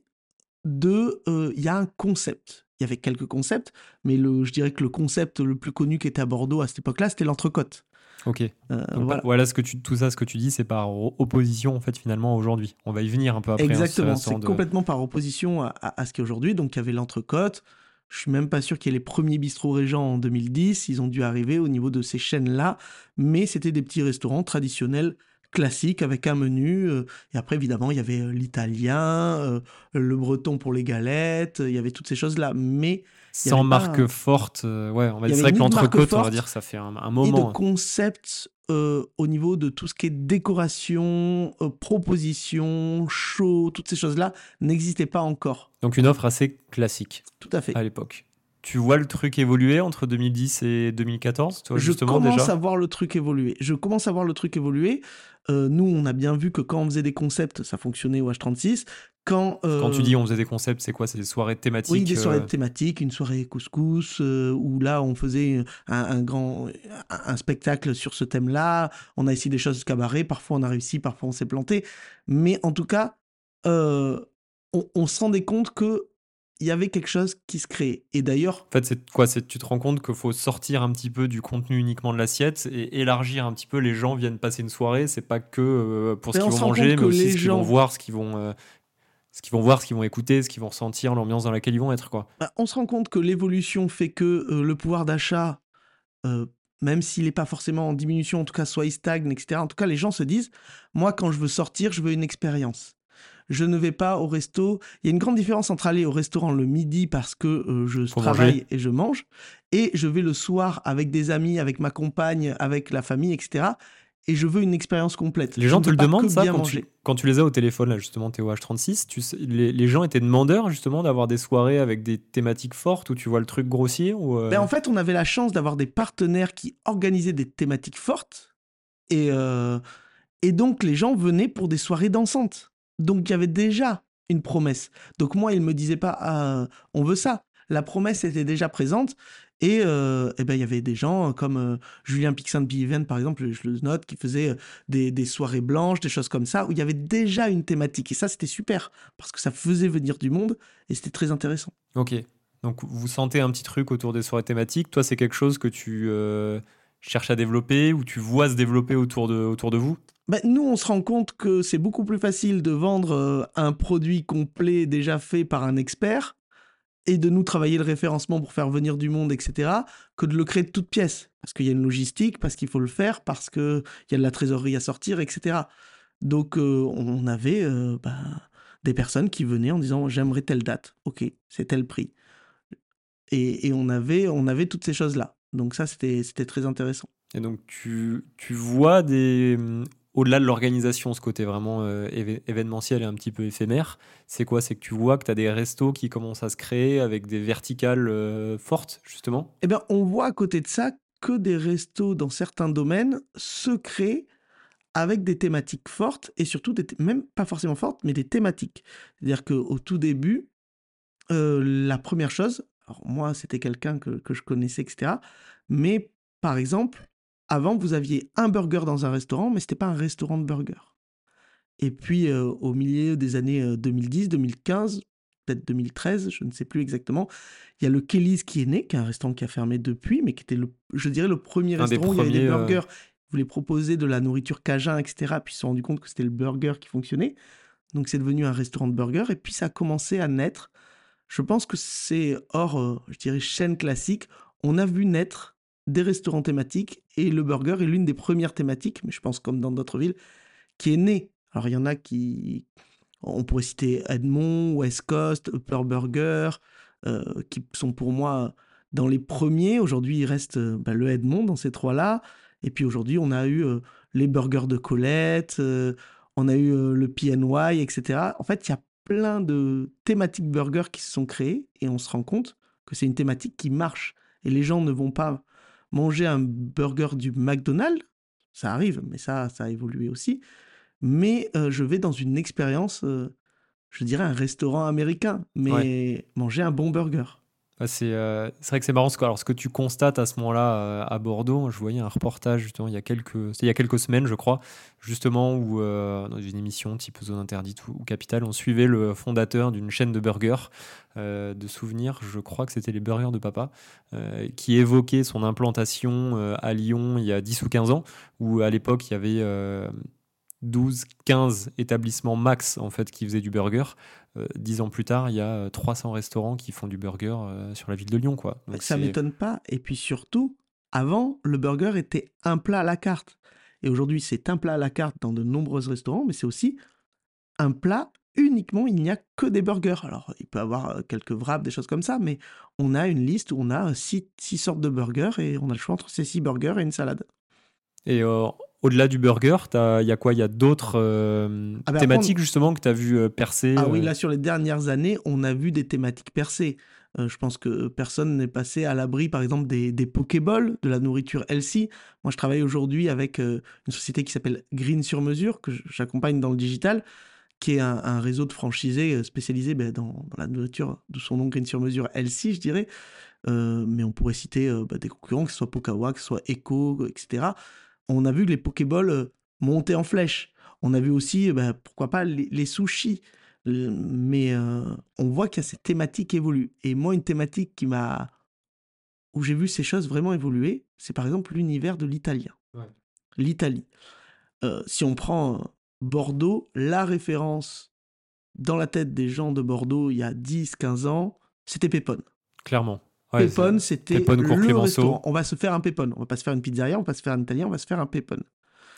Speaker 2: de, il y a un concept. Il y avait quelques concepts, mais le, je dirais que le concept le plus connu qui était à Bordeaux à cette époque-là, c'était l'entrecôte.
Speaker 1: Ok.
Speaker 2: Euh,
Speaker 1: Donc,
Speaker 2: voilà.
Speaker 1: voilà. ce que tu, tout ça, ce que tu dis, c'est par opposition en fait finalement aujourd'hui. On va y venir un peu après. hein,
Speaker 2: Exactement, c'est
Speaker 1: de-
Speaker 2: complètement par opposition à, à- à ce qu'il y a aujourd'hui. Donc il y avait l'entrecôte. Je suis même pas sûr qu'il y ait les premiers bistrots régents en 2010. Ils ont dû arriver au niveau de ces chaînes-là. Mais c'était des petits restaurants traditionnels, classiques, avec un menu. euh, et après, évidemment, il y avait euh, l'italien, euh, le breton pour les galettes. Il y avait toutes ces choses-là. Mais
Speaker 1: Sans
Speaker 2: pas
Speaker 1: marque forte. euh, ouais, on va dire c'est
Speaker 2: avait
Speaker 1: vrai que
Speaker 2: de
Speaker 1: l'entrecôte, on va dire, ça fait un, un
Speaker 2: et
Speaker 1: moment. hein.
Speaker 2: de concepts euh, au niveau de tout ce qui est décoration, euh, proposition, show, toutes ces choses-là n'existaient pas encore.
Speaker 1: Donc une offre assez classique
Speaker 2: Tout à fait.
Speaker 1: à l'époque. Tu vois le truc évoluer entre 2010 et 2014, toi
Speaker 2: je
Speaker 1: justement
Speaker 2: commence à voir le truc évoluer. Je commence à voir le truc évoluer. Euh, nous, on a bien vu que quand on faisait des concepts, ça fonctionnait au H36. Quand,
Speaker 1: Quand tu
Speaker 2: euh,
Speaker 1: dis on faisait des concepts, c'est quoi? C'est des soirées thématiques
Speaker 2: Oui, des soirées
Speaker 1: euh,
Speaker 2: thématiques, une soirée couscous, euh, où là, on faisait un, un grand un, spectacle sur ce thème-là. On a essayé des choses cabaret. Parfois, on a réussi, parfois, on s'est planté. Mais en tout cas, euh, on, on se rendait compte que il y avait quelque chose qui se créait. Et d'ailleurs,
Speaker 1: En fait, c'est quoi? C'est tu te rends compte qu'il faut sortir un petit peu du contenu uniquement de l'assiette et élargir un petit peu. Les gens viennent passer une soirée, c'est pas que euh, pour ce qu'ils
Speaker 2: on
Speaker 1: vont manger, mais aussi
Speaker 2: les
Speaker 1: ce qu'ils vont voir, ce qu'ils vont, euh, ce qu'ils vont voir, ce qu'ils vont écouter, ce qu'ils vont ressentir, l'ambiance dans laquelle ils vont être, quoi.
Speaker 2: bah, on se rend compte que l'évolution fait que euh, le pouvoir d'achat, euh, même s'il n'est pas forcément en diminution, en tout cas, soit il stagne, etc. En tout cas, les gens se disent, moi, quand je veux sortir, je veux une expérience. Je ne vais pas au resto. Il y a une grande différence entre aller au restaurant le midi parce que euh, je
Speaker 1: Faut
Speaker 2: travaille
Speaker 1: manger.
Speaker 2: et je mange, et je vais le soir avec des amis, avec ma compagne, avec la famille, etc. Et je veux une expérience complète.
Speaker 1: Les gens te le demandent ça quand tu, quand tu les as au téléphone, là, justement, au H36. Tu sais- les, les gens étaient demandeurs, justement, d'avoir des soirées avec des thématiques fortes où tu vois le truc grossir ou, euh,
Speaker 2: Ben, en fait, on avait la chance d'avoir des partenaires qui organisaient des thématiques fortes. Et, euh, et donc, les gens venaient pour des soirées dansantes. Donc, il y avait déjà une promesse. Donc, moi, ils ne me disaient pas, Ah, on veut ça. La promesse était déjà présente. Et, euh, eh ben, il y avait des gens comme euh, Julien Pixin de Be-Event, par exemple, je le note, qui faisait euh, des, des soirées blanches, des choses comme ça, où il y avait déjà une thématique. Et ça, c'était super, parce que ça faisait venir du monde, et c'était très intéressant.
Speaker 1: Ok. Donc vous sentez un petit truc autour des soirées thématiques. Toi, c'est quelque chose que tu euh, cherches à développer ou tu vois se développer autour de, autour de vous?
Speaker 2: Ben, nous, on se rend compte que c'est beaucoup plus facile de vendre euh, un produit complet déjà fait par un expert et de nous travailler le référencement pour faire venir du monde, etc., que de le créer de toutes pièces. Parce qu'il y a une logistique, parce qu'il faut le faire, parce qu'il y a de la trésorerie à sortir, etc. Donc, euh, on avait euh, ben, des personnes qui venaient en disant j'aimerais telle date, ok, c'est tel prix. Et, on, avait, on avait toutes ces choses-là. Donc, ça, c'était très intéressant.
Speaker 1: Et donc tu, tu vois des... Au-delà de l'organisation, ce côté vraiment euh, événementiel et un petit peu éphémère, c'est quoi? C'est que tu vois que tu as des restos qui commencent à se créer avec des verticales euh, fortes, justement?
Speaker 2: Eh bien, on voit à côté de ça que des restos dans certains domaines se créent avec des thématiques fortes et surtout, même pas forcément fortes, mais des thématiques. C'est-à-dire qu'au tout début, euh, la première chose, alors moi, c'était quelqu'un que, que je connaissais, etc. Mais par exemple, avant, vous aviez un burger dans un restaurant, mais c'était pas un restaurant de burger. Et puis au milieu des années 2010, 2015, peut-être 2013, je ne sais plus exactement, il y a le Kelly's qui est né, qui est un restaurant qui a fermé depuis, mais qui était, le, je dirais, le premier restaurant où il y avait des burgers. Ils voulaient proposer de la nourriture cajun, etc. Puis ils se sont rendus compte que c'était le burger qui fonctionnait. Donc c'est devenu un restaurant de burgers. Et puis ça a commencé à naître. Je pense que c'est hors, je dirais, chaîne classique. On a vu naître des restaurants thématiques et le burger est l'une des premières thématiques, mais je pense comme dans d'autres villes, qui est née. Alors il y en a qui, on pourrait citer Edmond, West Coast, Upper Burger, euh, qui sont pour moi dans les premiers. Aujourd'hui, il reste euh, bah, le Edmond dans ces trois-là. Et puis aujourd'hui, on a eu euh, les burgers de Colette, on a eu le PNY, etc. En fait, il y a plein de thématiques burgers qui se sont créées et on se rend compte que c'est une thématique qui marche. Et les gens ne vont pas manger un burger du McDonald's, ça arrive, mais ça, ça a évolué aussi mais je vais dans une expérience, je dirais un restaurant américain, mais manger un bon burger.
Speaker 1: Bah, c'est vrai que c'est marrant. Ce que, tu constates à ce moment-là à Bordeaux, je voyais un reportage justement il y a quelques, il y a quelques semaines, je crois, justement, où dans une émission type Zone Interdite ou, Capital, on suivait le fondateur d'une chaîne de burgers de souvenirs, je crois que c'était les burgers de papa, qui évoquait son implantation à Lyon il y a 10 ou 15 ans, où à l'époque il y avait 12, 15 établissements max en fait qui faisaient du burger. Euh, dix ans plus tard, il y a 300 euh, restaurants qui font du burger euh, sur la ville de Lyon. Quoi.
Speaker 2: Donc ça m'étonne pas. Et puis surtout, avant, le burger était un plat à la carte. Et aujourd'hui, c'est un plat à la carte dans de nombreux restaurants, mais c'est aussi un plat uniquement, il n'y a que des burgers. Alors, il peut y avoir quelques wraps, des choses comme ça, mais on a une liste où on a six, sortes de burgers et on a le choix entre ces six burgers et une salade.
Speaker 1: Et au-delà du burger, il y a quoi? Il y a d'autres euh, ah ben thématiques justement que tu as vu euh, percer
Speaker 2: Ah oui, euh? là sur les dernières années, on a vu des thématiques percées. je pense que personne n'est passé à l'abri, par exemple, des, des Pokéballs, de la nourriture healthy. Moi, je travaille aujourd'hui avec une société qui s'appelle Green sur mesure, que j'accompagne dans le digital, qui est un, réseau de franchisés spécialisé ben, dans, la nourriture, de son nom Green sur mesure healthy, je dirais. mais on pourrait citer bah, des concurrents, que ce soit Pokawa, que ce soit Echo, etc on a vu que les Pokéballs euh, montaient en flèche. On a vu aussi, euh, bah, pourquoi pas, les, sushis. Mais euh, on voit qu'il y a cette thématique évolue. Et moi, une thématique qui m'a. où j'ai vu ces choses vraiment évoluer, c'est par exemple l'univers de l'italien. L'Italie. si on prend Bordeaux, la référence dans la tête des gens de Bordeaux il y a 10-15 ans, c'était Pépone.
Speaker 1: Clairement.
Speaker 2: Pépone, c'était le restaurant. On va se faire un pépone. On va pas se faire une pizzeria, on va pas se faire un italien, on va se faire un pépone.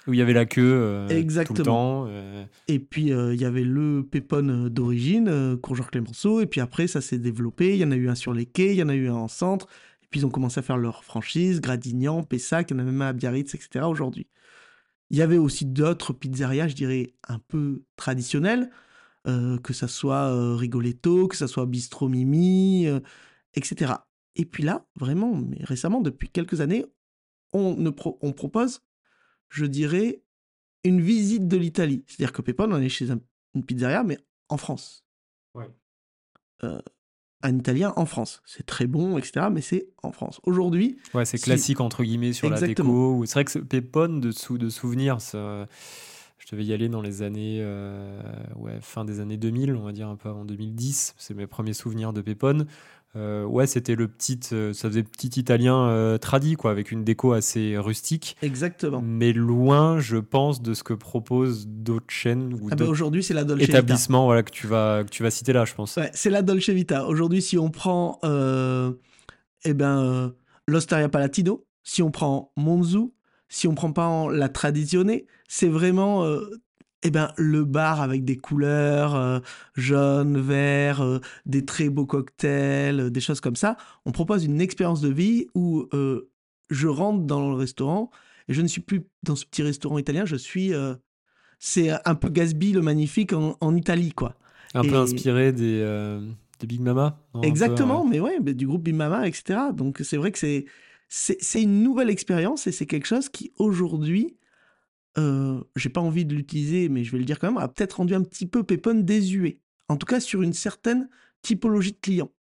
Speaker 1: Où il y avait la queue Exactement. Euh, tout le temps. Euh.
Speaker 2: Et puis euh, il y avait le pépone d'origine, Courgeur Clémenceau. Et puis après, ça s'est développé. Il y en a eu un sur les quais, il y en a eu un en centre. Et puis ils ont commencé à faire leur franchise, Gradignan, Pessac, il y en a même un à Biarritz, etc. aujourd'hui. Il y avait aussi d'autres pizzerias, je dirais, un peu traditionnelles, que ça soit Rigoletto, que ça soit Bistro Mimi, etc. Et puis là, vraiment, mais récemment, depuis quelques années, on, ne on propose, je dirais, une visite de l'Italie. C'est-à-dire que Pépon, on est chez une pizzeria, mais en France. Ouais. Euh, un Italien en France. C'est très bon, etc., mais c'est en France. Aujourd'hui...
Speaker 1: Ouais, c'est classique, entre guillemets, sur la déco. C'est vrai que Pépon, de, sou de souvenirs, je devais y aller dans les années... Euh, ouais, fin des années 2000, on va dire un peu avant 2010. C'est mes premiers souvenirs de Pépone. Euh, ouais, c'était le petit, euh, ça faisait petit italien euh, tradit, quoi, avec une déco assez rustique.
Speaker 2: Exactement.
Speaker 1: Mais loin, je pense, de ce que proposent d'autres chaînes ou
Speaker 2: ah bah aujourd'hui, c'est la Dolce
Speaker 1: établissements, voilà, que tu vas, que tu vas citer là, je pense.
Speaker 2: Ouais, c'est la Dolce Vita. Aujourd'hui, si on prend, eh ben, l'Osteria Palatino, si on prend Monzu, si on prend pas la Tradizione, c'est vraiment eh ben, le bar avec des couleurs euh, jaunes, verts, euh, des très beaux cocktails, euh, des choses comme ça. On propose une expérience de vie où je rentre dans le restaurant et je ne suis plus dans ce petit restaurant italien, je suis. c'est un peu Gatsby le magnifique en, Italie, quoi.
Speaker 1: Un peu inspiré des, des Big Mama
Speaker 2: Exactement, mais ouais, du groupe Big Mama, etc. Donc c'est vrai que c'est, c'est une nouvelle expérience et c'est quelque chose qui aujourd'hui euh, j'ai pas envie de l'utiliser, mais je vais le dire quand même, a peut-être rendu un petit peu Pépon désuet. En tout cas, sur une certaine typologie de clients.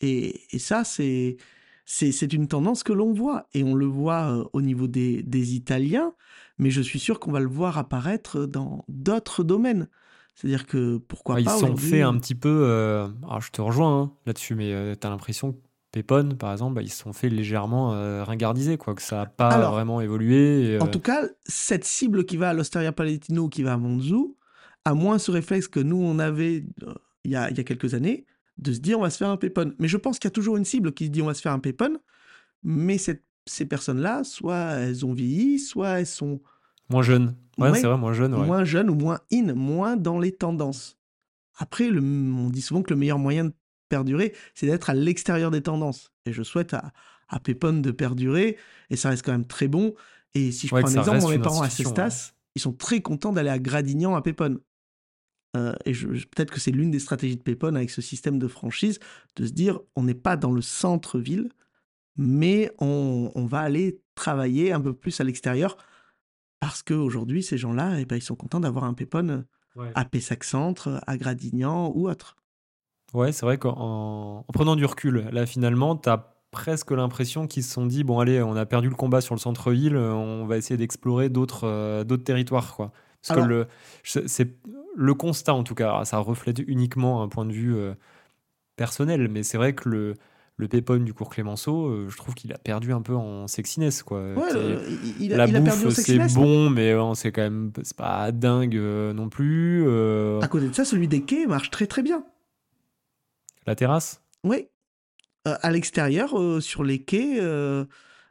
Speaker 2: Et, ça, c'est, c'est une tendance que l'on voit. Et on le voit euh, au niveau des, des Italiens, mais je suis sûr qu'on va le voir apparaître dans d'autres domaines. C'est-à-dire que pourquoi
Speaker 1: Ouais,
Speaker 2: pas
Speaker 1: ils sont
Speaker 2: aujourd'hui,
Speaker 1: fait
Speaker 2: euh,
Speaker 1: un petit peu. euh, alors, je te rejoins hein, là-dessus, mais tu as l'impression que Pépon, par exemple, bah, ils se sont fait légèrement euh, ringardiser, quoi, que ça n'a pas
Speaker 2: Alors,
Speaker 1: vraiment évolué. et,
Speaker 2: En
Speaker 1: euh,
Speaker 2: tout cas, cette cible qui va à l'Osteria Palatino qui va à Monzu a moins ce réflexe que nous, on avait euh, il y, a, il y a quelques années, de se dire on va se faire un pépon. Mais je pense qu'il y a toujours une cible qui se dit on va se faire un pépon, mais cette- ces personnes-là, soit elles ont vieilli, soit elles sont
Speaker 1: moins jeune. Ouais,
Speaker 2: Ouais,
Speaker 1: c'est vrai, moins jeune. Ouais.
Speaker 2: moins jeunes ou moins in, moins dans les tendances. Après, le- on dit souvent que le meilleur moyen de perdurer, c'est d'être à l'extérieur des tendances. Et je souhaite à, à Pépon de perdurer, et ça reste quand même très bon. Et si je
Speaker 1: Ouais,
Speaker 2: prends un exemple, mes parents à Cestas, ils sont très contents d'aller à Gradignan à Pépon. Euh, et peut-être que c'est l'une des stratégies de Pépon avec ce système de franchise, de se dire on n'est pas dans le centre-ville, mais on, on va aller travailler un peu plus à l'extérieur parce qu'aujourd'hui, ces gens-là, eh ben, ils sont contents d'avoir un Pépon
Speaker 1: Ouais.
Speaker 2: à Pessac Centre, à Gradignan ou autre.
Speaker 1: Ouais, c'est vrai qu'en en prenant du recul, là finalement, tu as presque l'impression qu'ils se sont dit bon, allez, on a perdu le combat sur le centre-ville, on va essayer d'explorer d'autres euh, d'autres territoires. Quoi. Parce
Speaker 2: Alors-
Speaker 1: que le, c'est le constat, en tout cas, ça reflète uniquement un point de vue euh, personnel, mais c'est vrai que le, le Pépone du cours Clémenceau, euh, je trouve qu'il a perdu un peu en sexiness. Quoi.
Speaker 2: Ouais, il, a,
Speaker 1: la
Speaker 2: il
Speaker 1: bouffe, c'est bon, mais euh, c'est quand même c'est pas dingue euh, non plus.
Speaker 2: À côté de ça, celui des quais marche très très bien.
Speaker 1: La terrasse?
Speaker 2: Oui. Euh, à l'extérieur, euh, sur les quais, euh,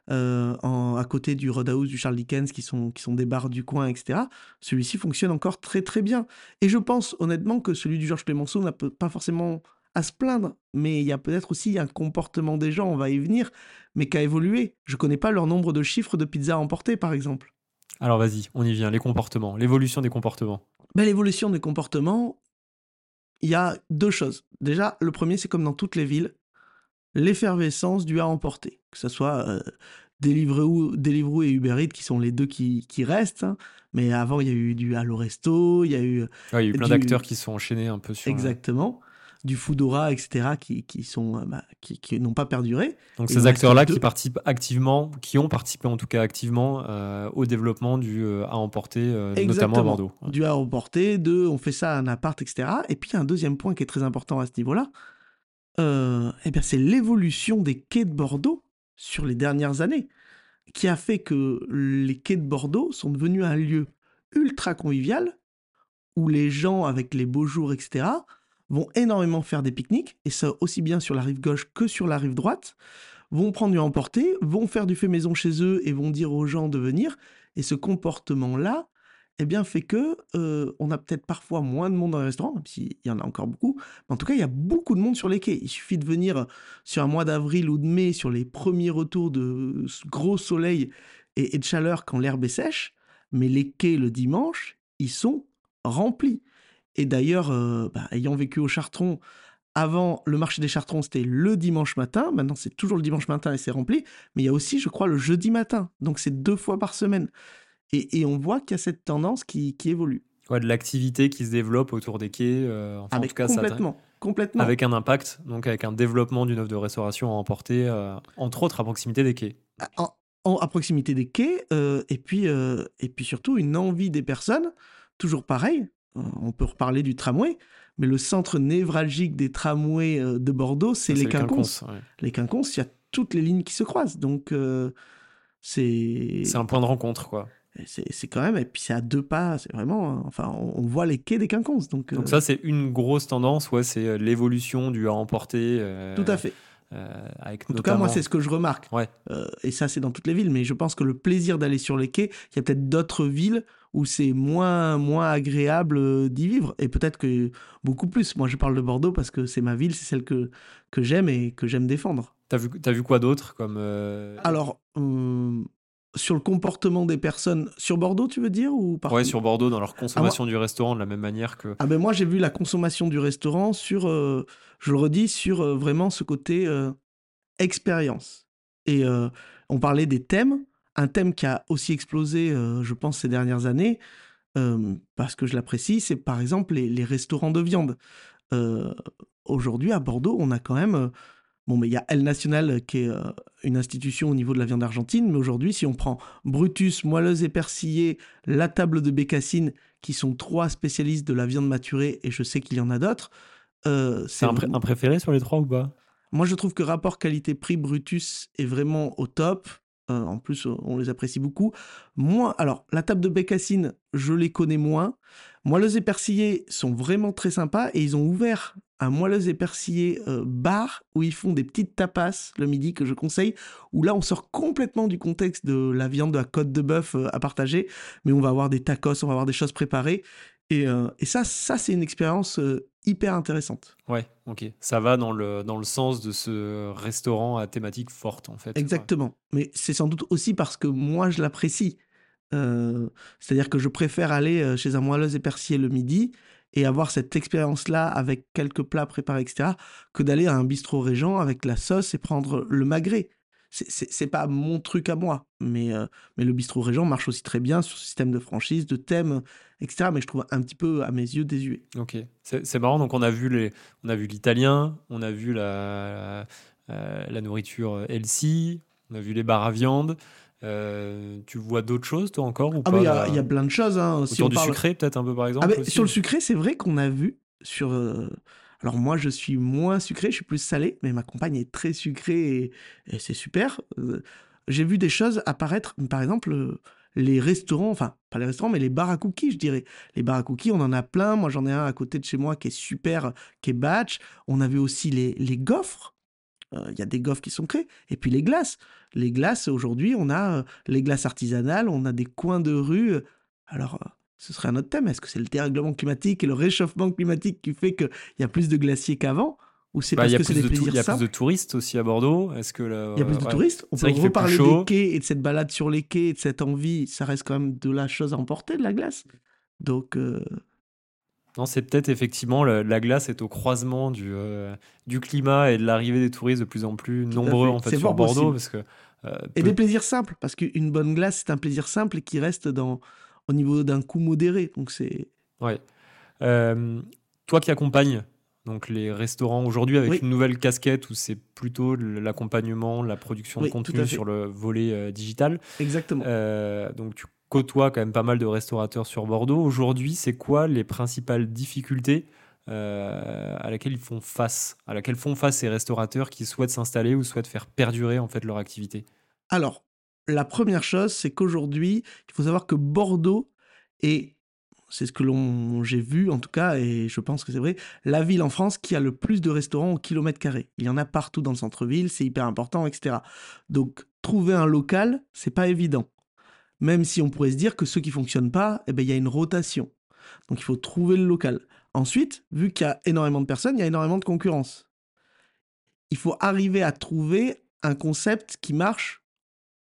Speaker 2: en- à côté du Roadhouse du Charles Dickens, qui sont, qui sont des bars du coin, etc., celui-ci fonctionne encore très très bien. Et je pense honnêtement que celui du Georges Clemenceau n'a pas forcément à se plaindre, mais il y a peut-être aussi un comportement des gens, on va y venir, mais qui a évolué. Je connais pas leur nombre de chiffres de pizzas emportées, par exemple.
Speaker 1: Alors vas-y, on y vient, les comportements, l'évolution des comportements.
Speaker 2: Ben, L'évolution des comportements, il y a deux choses. Déjà, le premier, c'est comme dans toutes les villes, l'effervescence du à emporter. Que ce soit euh, Deliveroo, Deliveroo et Uber Eats qui sont les deux qui, qui restent. hein. Mais avant, il y a eu du Allo Resto, il y a eu
Speaker 1: Ouais, il y a eu plein
Speaker 2: Du-
Speaker 1: d'acteurs qui se sont enchaînés un peu sur. euh,
Speaker 2: exactement du Foodora, etc., qui, qui, sont, euh, bah, qui, qui n'ont pas perduré.
Speaker 1: Donc ces acteurs-là qui participent activement, qui ont participé en tout cas activement euh, au développement du euh, à emporter, euh, notamment à. Bordeaux.
Speaker 2: Du à emporter, de on fait ça à un appart, etc. Et puis il y a un deuxième point qui est très important à ce niveau-là. Eh bien, c'est l'évolution des quais de Bordeaux sur les dernières années qui a fait que les quais de Bordeaux sont devenus un lieu ultra convivial où les gens, avec les beaux jours, etc., vont énormément faire des pique-niques, et ça aussi bien sur la rive gauche que sur la rive droite, vont prendre du emporter, vont faire du fait maison chez eux et vont dire aux gens de venir. Et ce comportement-là, eh bien, fait que euh, on a peut-être parfois moins de monde dans les restaurants, même s'il y en a encore beaucoup. Mais en tout cas, il y a beaucoup de monde sur les quais. Il suffit de venir sur un mois d'avril ou de mai, sur les premiers retours de gros soleil et, et de chaleur quand l'herbe est sèche, mais les quais le dimanche, ils sont remplis. Et d'ailleurs, euh, bah, ayant vécu au Chartron, avant le marché des Chartrons, c'était le dimanche matin. Maintenant, c'est toujours le dimanche matin et c'est rempli. Mais il y a aussi, je crois, le jeudi matin. Donc, c'est deux fois par semaine. Et, et on voit qu'il y a cette tendance qui, qui évolue.
Speaker 1: Ouais, de l'activité qui se développe autour des quais. euh, enfin, en tout cas, ça-
Speaker 2: complètement. complètement.
Speaker 1: avec un impact, donc avec un développement d'une offre de restauration à emporter, euh, entre autres à proximité des quais.
Speaker 2: en- en- à proximité des quais, euh, et, puis, et puis surtout une envie des personnes, toujours pareil, on peut reparler du tramway, mais le centre névralgique des tramways euh, de Bordeaux, c'est
Speaker 1: Ça,
Speaker 2: les quinconces.
Speaker 1: ouais.
Speaker 2: Les quinconces, il y a toutes les lignes qui se croisent, donc euh, c'est
Speaker 1: C'est un point de rencontre, quoi.
Speaker 2: c'est quand même, et puis c'est à deux pas, c'est vraiment, euh, enfin, on, on voit les quais des quinconces, donc, euh,
Speaker 1: ça, c'est une grosse tendance, ouais, c'est l'évolution du à emporter. euh,
Speaker 2: tout à fait.
Speaker 1: euh, avec
Speaker 2: En tout cas, moi, c'est ce que je remarque.
Speaker 1: Ouais.
Speaker 2: Euh, et ça, c'est dans toutes les villes. Mais je pense que le plaisir d'aller sur les quais, il y a peut-être d'autres villes où c'est moins, moins agréable euh, d'y vivre. Et peut-être que beaucoup plus. Moi, je parle de Bordeaux parce que c'est ma ville, c'est celle que, que j'aime et que j'aime défendre.
Speaker 1: T'as vu, t'as vu quoi d'autre comme euh,
Speaker 2: Alors, euh, sur le comportement des personnes, sur Bordeaux, tu veux dire ou partout?
Speaker 1: Ouais sur Bordeaux dans leur consommation du restaurant de la même manière que
Speaker 2: Ah ben moi j'ai vu la consommation du restaurant sur, euh, je le redis, sur euh, vraiment ce côté euh, expérience. Et euh, on parlait des thèmes, un thème qui a aussi explosé, euh, je pense, ces dernières années, euh, parce que je l'apprécie, c'est par exemple les, les restaurants de viande. Euh, Aujourd'hui à Bordeaux, on a quand même Bon, mais il y a El Nacional qui est une institution au niveau de la viande argentine, mais aujourd'hui, si on prend Brutus, Moelleuse et Persillé, La Table de Bécassine, qui sont trois spécialistes de la viande maturée, et je sais qu'il y en a d'autres.
Speaker 1: c'est un, un, préféré sur les trois ou pas?
Speaker 2: Moi, je trouve que rapport qualité-prix Brutus est vraiment au top. Euh, en plus, on les apprécie beaucoup. Moi, alors, la table de Bécassine, je les connais moins. Moelleuse et Persillé sont vraiment très sympas et ils ont ouvert un Moelleuse et Persillé euh, bar où ils font des petites tapas le midi que je conseille. Où là, on sort complètement du contexte de la viande de la côte de bœuf euh, à partager, mais on va avoir des tacos, on va avoir des choses préparées. Et, et ça, ça c'est une expérience hyper intéressante.
Speaker 1: Ouais, ok. Ça va dans le, dans le sens de ce restaurant à thématique forte, en fait.
Speaker 2: Exactement. Mais c'est sans doute aussi parce que moi, je l'apprécie. Euh, c'est-à-dire que je préfère aller euh, chez un moelleuse et persillé le midi et avoir cette expérience-là avec quelques plats préparés, etc., que d'aller à un bistrot régent avec la sauce et prendre le magret c'est pas mon truc à moi, mais, euh, mais le bistrot régent marche aussi très bien sur ce système de franchise, de thème, etc. Mais je trouve un petit peu, à mes yeux, désuet.
Speaker 1: Ok, c'est marrant. Donc, on a vu les, on a vu l'italien, on a vu la, la, euh, nourriture healthy, on a vu les bars à viande. Euh, tu vois d'autres choses, toi, encore ou
Speaker 2: ah
Speaker 1: pas
Speaker 2: Il y, a plein de choses. Hein.
Speaker 1: Si Autour du sucré, peut-être un peu, par exemple
Speaker 2: ah Sur le sucré, c'est vrai qu'on a vu sur alors moi, je suis moins sucré, je suis plus salé, mais ma compagne est très sucrée et, c'est super. Euh, j'ai vu des choses apparaître, par exemple, euh, les restaurants, enfin, pas les restaurants, mais les bars à cookies, je dirais. Les bars à cookies, on en a plein. Moi, j'en ai un à côté de chez moi qui est super, qui est batch. On avait aussi les, les gaufres. Euh, il y a des gaufres qui sont créées. Et puis les glaces. Les glaces, aujourd'hui, on a les glaces artisanales, on a des coins de rue. Alors, ce serait un autre thème. Est-ce que c'est le dérèglement climatique et le réchauffement climatique qui fait qu'il y a plus de glaciers qu'avant? Ou c'est bah, parce que c'est des plaisirs
Speaker 1: Il y a plus de touristes aussi à Bordeaux. Est-ce que
Speaker 2: il y a plus de touristes? On peut reparler des quais et de cette balade sur les quais et de cette envie. Ça reste quand même de la chose à emporter, de la glace. Donc. Euh,
Speaker 1: non, c'est peut-être effectivement la, glace est au croisement du, euh, du climat et de l'arrivée des touristes de plus en plus nombreux en fait sur Bordeaux parce que
Speaker 2: euh, et des plaisirs simples parce qu'une bonne glace c'est un plaisir simple et qui reste dans au niveau d'un coût modéré. Donc c'est.
Speaker 1: Ouais. Euh, toi qui accompagnes donc les restaurants aujourd'hui avec une nouvelle casquette où c'est plutôt l'accompagnement, la production de contenu sur le volet euh, digital.
Speaker 2: Exactement.
Speaker 1: Euh, donc tu côtoies quand même pas mal de restaurateurs sur Bordeaux. Aujourd'hui, c'est quoi les principales difficultés à laquelle ils font face, à laquelle font face ces restaurateurs qui souhaitent s'installer ou souhaitent faire perdurer en fait leur activité?
Speaker 2: Alors, la première chose, c'est qu'aujourd'hui, il faut savoir que Bordeaux est, c'est ce que l'on j'ai vu en tout cas, et je pense que c'est vrai, la ville en France qui a le plus de restaurants au kilomètre carré. Il y en a partout dans le centre-ville, c'est hyper important, etc. Donc, trouver un local, c'est pas évident. Même si on pourrait se dire que ceux qui fonctionnent pas, eh ben, il y a une rotation. Donc, il faut trouver le local. Ensuite, vu qu'il y a énormément de personnes, il y a énormément de concurrence. Il faut arriver à trouver un concept qui marche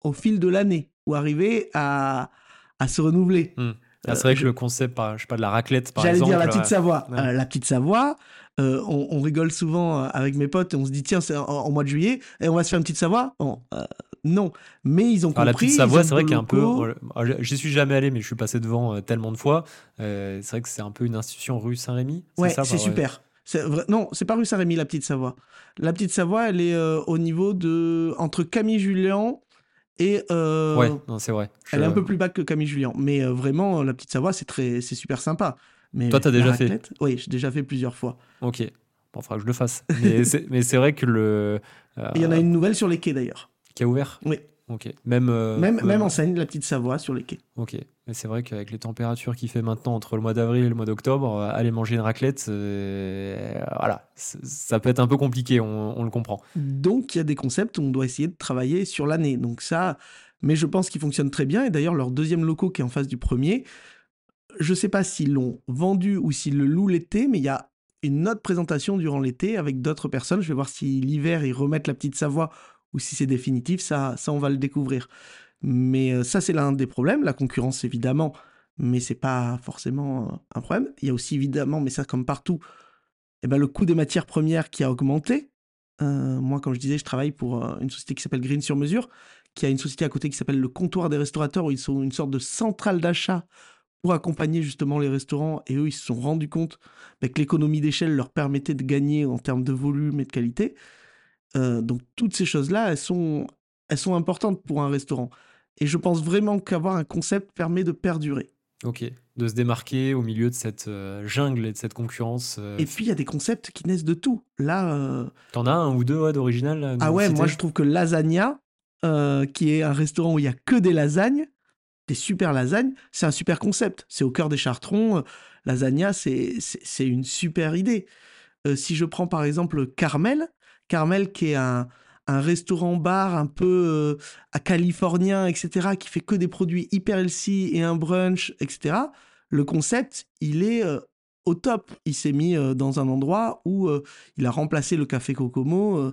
Speaker 2: au fil de l'année ou arriver à, à se renouveler.
Speaker 1: Ah, c'est vrai que le concept, je sais pas, de la raclette, par
Speaker 2: exemple. J'allais dire la petite Savoie. Euh, la petite Savoie, euh, on, rigole souvent euh, avec mes potes et on se dit, tiens, c'est en, mois de juillet, et on va se faire une petite Savoie? Non. Mais ils ont compris.
Speaker 1: la petite Savoie, c'est vrai qu'il y a un peu. J'y suis jamais allé, mais je suis passé devant tellement de fois. c'est vrai que c'est un peu une institution rue Saint-Rémy.
Speaker 2: Ouais, c'est super. Vrai... Non, c'est pas rue Saint-Rémy, la petite Savoie. La petite Savoie, elle est au niveau de. entre Camille Julien et
Speaker 1: euh, ouais, c'est vrai.
Speaker 2: Elle est un peu plus bas que Camille Julien, mais euh, vraiment la petite Savoie, c'est très, c'est super sympa. Mais
Speaker 1: Toi, t'as déjà fait
Speaker 2: Oui, j'ai déjà fait plusieurs fois.
Speaker 1: Ok, bon, faudra que je le fasse. mais [LAUGHS] c'est vrai que le.
Speaker 2: Il y en a une nouvelle sur les quais d'ailleurs.
Speaker 1: Qui a ouvert?
Speaker 2: Oui.
Speaker 1: Ok. Même,
Speaker 2: euh, même, même enseigne, la petite Savoie sur les quais.
Speaker 1: Ok. Mais c'est vrai qu'avec les températures qu'il fait maintenant entre le mois d'avril et le mois d'octobre, euh, aller manger une raclette, euh, voilà, ça peut être un peu compliqué, on, le comprend.
Speaker 2: Donc il y a des concepts où on doit essayer de travailler sur l'année. Donc ça, mais je pense qu'ils fonctionnent très bien. Et d'ailleurs, leur deuxième locaux qui est en face du premier, je ne sais pas s'ils l'ont vendu ou s'ils le louent l'été, mais il y a une autre présentation durant l'été avec d'autres personnes. Je vais voir si l'hiver ils remettent la petite Savoie ou si c'est définitif, ça, ça on va le découvrir. Mais euh, ça c'est l'un des problèmes, la concurrence évidemment, mais c'est pas forcément euh, un problème. Il y a aussi évidemment, mais ça comme partout, eh ben, le coût des matières premières qui a augmenté. Euh, moi, comme je disais, je travaille pour une société qui s'appelle Green sur mesure, qui a une société à côté qui s'appelle le comptoir des restaurateurs, où ils sont une sorte de centrale d'achat pour accompagner justement les restaurants. Et eux, ils se sont rendus compte ben, que l'économie d'échelle leur permettait de gagner en termes de volume et de qualité. Euh, donc toutes ces choses-là, elles sont, elles sont importantes pour un restaurant. Et je pense vraiment qu'avoir un concept permet de perdurer.
Speaker 1: Ok, de se démarquer au milieu de cette euh, jungle et de cette concurrence. euh,
Speaker 2: Et puis il y a des concepts qui naissent de tout. Là, euh,
Speaker 1: T'en as un ou deux ouais, d'original
Speaker 2: ah ouais, moi je trouve que Lasagna, qui est un restaurant où il y a que des lasagnes, des super lasagnes, c'est un super concept. C'est au cœur des Chartrons. Lasagna, c'est c'est- c'est une super idée. Si je prends par exemple Carmel, Carmel qui est un, un restaurant-bar un peu euh, à californien, etc., qui fait que des produits hyper healthy et un brunch, etc., le concept, il est euh, au top. Il s'est mis euh, dans un endroit où il a remplacé le café Kokomo.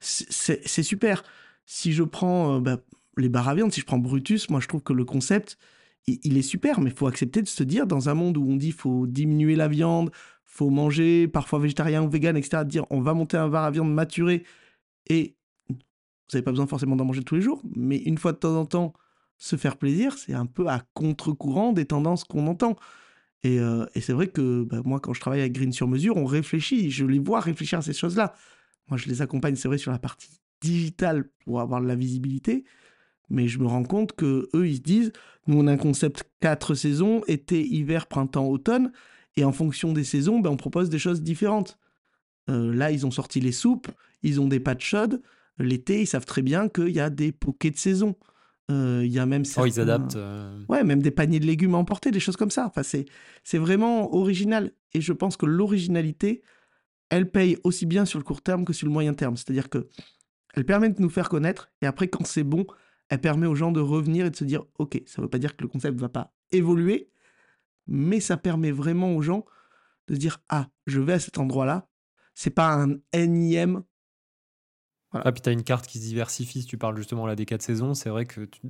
Speaker 2: c'est- super. Si je prends bah, les bars à viande, si je prends Brutus, moi je trouve que le concept, il, est super, mais il faut accepter de se dire, dans un monde où on dit faut diminuer la viande, faut manger parfois végétarien ou vegan, etc., de dire on va monter un bar à viande maturé et vous n'avez pas besoin forcément d'en manger tous les jours, mais une fois de temps en temps, se faire plaisir, c'est un peu à contre-courant des tendances qu'on entend. Et, euh, c'est vrai que bah, moi, quand je travaille avec Green sur mesure, on réfléchit, je les vois réfléchir à ces choses-là. Moi, je les accompagne, c'est vrai, sur la partie digitale pour avoir de la visibilité, mais je me rends compte que eux, ils se disent, nous, on a un concept quatre saisons, été, hiver, printemps, automne, et en fonction des saisons, ben, on propose des choses différentes. Euh, là, ils ont sorti les soupes, ils ont des pâtes chaudes. L'été, ils savent très bien qu'il y a des pokés de saison. Euh, Il y a même
Speaker 1: Oh, ils
Speaker 2: certains-
Speaker 1: adaptent. euh,
Speaker 2: Ouais, même des paniers de légumes à emporter, des choses comme ça. Enfin, c'est, c'est vraiment original. Et je pense que l'originalité, elle paye aussi bien sur le court terme que sur le moyen terme. C'est-à-dire que elle permet de nous faire connaître. Et après, quand c'est bon, elle permet aux gens de revenir et de se dire, OK, ça veut pas dire que le concept va pas évoluer, mais ça permet vraiment aux gens de se dire, ah, je vais à cet endroit-là. C'est pas un énième.
Speaker 1: Ah, puis t'as une carte qui se diversifie. Si tu parles justement là des quatre saisons, c'est vrai que tu,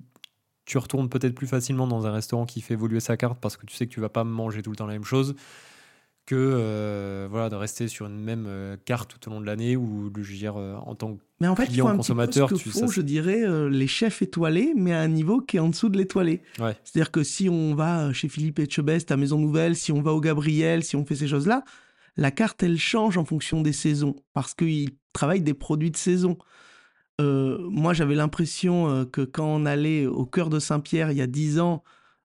Speaker 1: tu retournes peut-être plus facilement dans un restaurant qui fait évoluer sa carte parce que tu sais que tu vas pas manger tout le temps la même chose que euh, voilà de rester sur une même euh, carte tout au long de l'année ou je veux dire euh, en tant que
Speaker 2: Mais en fait,
Speaker 1: Client,
Speaker 2: faut un petit peu
Speaker 1: consommateur,
Speaker 2: ce que
Speaker 1: tu-
Speaker 2: font,
Speaker 1: ça,
Speaker 2: je dirais, euh, les chefs étoilés, mais à un niveau qui est en dessous de l'étoilé.
Speaker 1: Ouais.
Speaker 2: C'est-à-dire que si on va chez Philippe Etchebest à Maison Nouvelle, si on va au Gabriel, si on fait ces choses-là, la carte, elle change en fonction des saisons, parce qu'ils travaillent des produits de saison. Moi, j'avais l'impression que quand on allait au cœur de Saint-Pierre il y a 10 ans,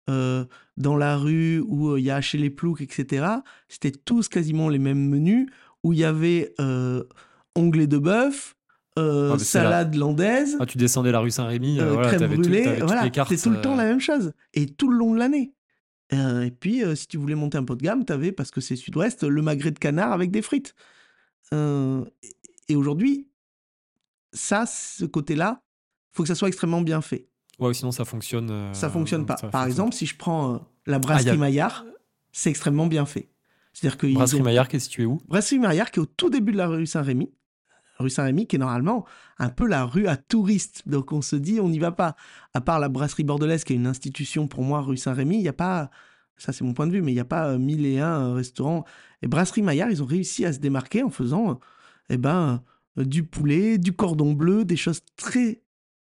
Speaker 2: euh, dans la rue où euh, il y a chez les Ploucs, etc., c'était tous quasiment les mêmes menus, où il y avait euh, onglet de bœuf, euh,
Speaker 1: la-
Speaker 2: salade landaise,
Speaker 1: ah, tu descendais la rue Saint-Rémy
Speaker 2: euh,
Speaker 1: voilà,
Speaker 2: crème
Speaker 1: tout-
Speaker 2: brûlée,
Speaker 1: toutes
Speaker 2: voilà, c'était tout le temps
Speaker 1: euh,
Speaker 2: la même chose. Et tout le long de l'année. Et puis, si tu voulais monter un peu de gamme, t'avais, parce que c'est sud-ouest, le magret de canard avec des frites. Et- aujourd'hui, ça, ce côté-là, faut que ça soit extrêmement bien fait.
Speaker 1: ouais sinon ça fonctionne
Speaker 2: ça fonctionne pas.
Speaker 1: ça
Speaker 2: Par
Speaker 1: fonctionne
Speaker 2: exemple, si je prends la brasserie
Speaker 1: Ah, a-
Speaker 2: Maillard, c'est extrêmement bien fait. C'est-à-dire que ils
Speaker 1: Brasserie
Speaker 2: ont-
Speaker 1: Maillard qui est située où?
Speaker 2: Brasserie Maillard qui est au tout début de la rue Saint-Rémy. Rue Saint-Rémy qui est normalement un peu la rue à touristes. Donc on se dit, on n'y va pas. À part la brasserie bordelaise qui est une institution pour moi, rue Saint-Rémy, il n'y a pas, ça c'est mon point de vue, mais il n'y a pas euh, mille et un euh, restaurants. Et brasserie Maillard, ils ont réussi à se démarquer en faisant eh ben, euh, du poulet, du cordon bleu, des choses très,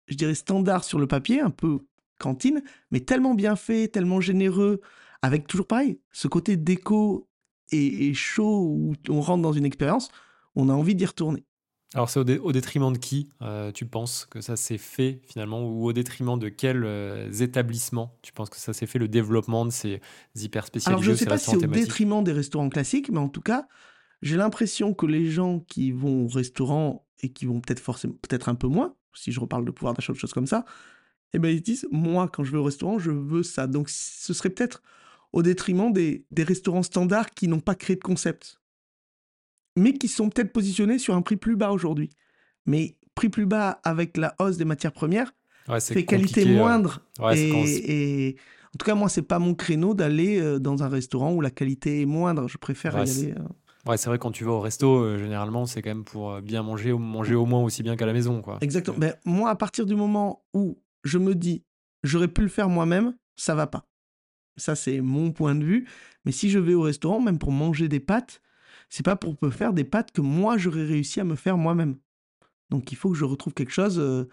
Speaker 2: je dirais, standards sur le papier, un peu cantine, mais tellement bien fait, tellement généreux, avec toujours pareil, ce côté déco et, et chaud où on rentre dans une expérience, on a envie d'y retourner.
Speaker 1: Alors c'est au, dé- au détriment de qui euh, tu penses que ça s'est fait finalement ou au détriment de quels euh, établissements tu penses que ça s'est fait le développement de ces hyper spécialisés
Speaker 2: Alors je ne sais pas si c'est au détriment des restaurants classiques, mais en tout cas, j'ai l'impression que les gens qui vont au restaurant et qui vont peut-être forcément peut-être un peu moins, si je reparle de pouvoir d'achat, de choses comme ça, eh ben ils se disent moi quand je vais au restaurant, je veux ça. Donc ce serait peut-être au détriment des, des restaurants standards qui n'ont pas créé de concept, mais qui sont peut-être positionnés sur un prix plus bas aujourd'hui. Mais prix plus bas avec la hausse des matières premières,
Speaker 1: Ouais, c'est
Speaker 2: fait qualité moindre.
Speaker 1: ouais,
Speaker 2: et, en tout cas, moi, c'est pas mon créneau d'aller euh, dans un restaurant où la qualité est moindre. Je préfère
Speaker 1: Ouais,
Speaker 2: y aller. euh,
Speaker 1: Ouais, c'est vrai quand tu vas au resto, euh, généralement c'est quand même pour bien manger ou manger au moins aussi bien qu'à la maison quoi.
Speaker 2: Exactement. Ben, moi, à partir du moment où je me dis, j'aurais pu le faire moi-même, ça va pas. Ça, c'est mon point de vue. Mais si je vais au restaurant, même pour manger des pâtes, c'est pas pour me faire des pâtes que moi, j'aurais réussi à me faire moi-même. Donc, il faut que je retrouve quelque chose euh,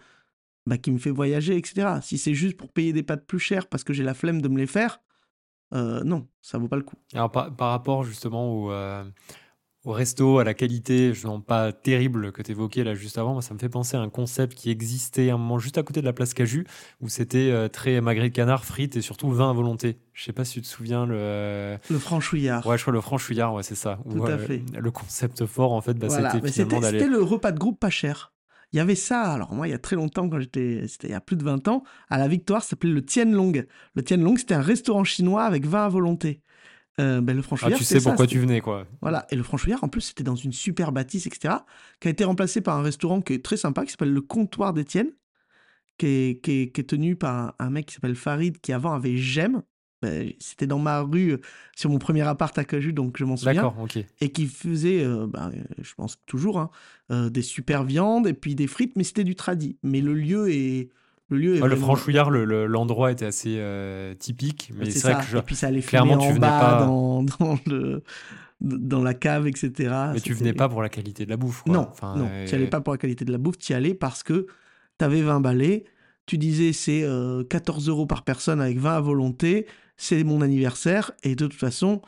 Speaker 2: bah, qui me fait voyager, etc. Si c'est juste pour payer des pâtes plus chères parce que j'ai la flemme de me les faire, euh, non, ça vaut pas le coup.
Speaker 1: Alors par, rapport justement au, euh, au resto, à la qualité, je non pas terrible que tu évoquais là juste avant, ça me fait penser à un concept qui existait à un moment juste à côté de la place Caju, où c'était euh, très magret de canard, frites et surtout vin à volonté. Je sais pas si tu te souviens le.
Speaker 2: Le franchouillard.
Speaker 1: Ouais, je crois le franchouillard, ouais, c'est ça.
Speaker 2: Tout à fait.
Speaker 1: Le concept fort, en fait, bah,
Speaker 2: Voilà.
Speaker 1: c'était
Speaker 2: le repas de groupe pas cher. Il y avait ça, alors moi, il y a très longtemps, quand j'étais, c'était il y a plus de 20 ans, à la Victoire, ça s'appelait le Tianlong. Le Tianlong, c'était un restaurant chinois avec vin à volonté. Euh, ben, le
Speaker 1: Ah,
Speaker 2: franchouillard,
Speaker 1: tu
Speaker 2: c'était
Speaker 1: sais
Speaker 2: ça,
Speaker 1: pourquoi tu venais, quoi.
Speaker 2: Voilà, et le franchouillard, en plus, c'était dans une super bâtisse, etc., qui a été remplacé par un restaurant qui est très sympa, qui s'appelle le Comptoir d'Étienne, qui est, qui, est, qui est tenu par un, un mec qui s'appelle Farid, qui avant avait Gem. Ben, c'était dans ma rue, euh, sur mon premier appart à Caju, donc je m'en souviens
Speaker 1: D'accord, ok.
Speaker 2: et qui faisait, euh, euh, je pense toujours, hein, euh, des super viandes et puis des frites, mais c'était du tradi. Mais le lieu est, le lieu est
Speaker 1: Ouais, le franchouillard, le- le- l'endroit était assez euh, typique, mais
Speaker 2: c'est
Speaker 1: vrai
Speaker 2: ça.
Speaker 1: que je-
Speaker 2: Et puis ça allait
Speaker 1: clairement, tu
Speaker 2: en
Speaker 1: venais pas-
Speaker 2: dans, [LAUGHS] dans le dans la cave, etc.
Speaker 1: mais tu venais pas pour la qualité de la bouffe. Quoi.
Speaker 2: Non,
Speaker 1: Enfin,
Speaker 2: non,
Speaker 1: euh,
Speaker 2: tu allais pas pour la qualité de la bouffe, tu y allais parce que tu avais 20 balais, tu disais c'est euh, 14 euros par personne avec 20 à volonté, c'est mon anniversaire, et de toute façon,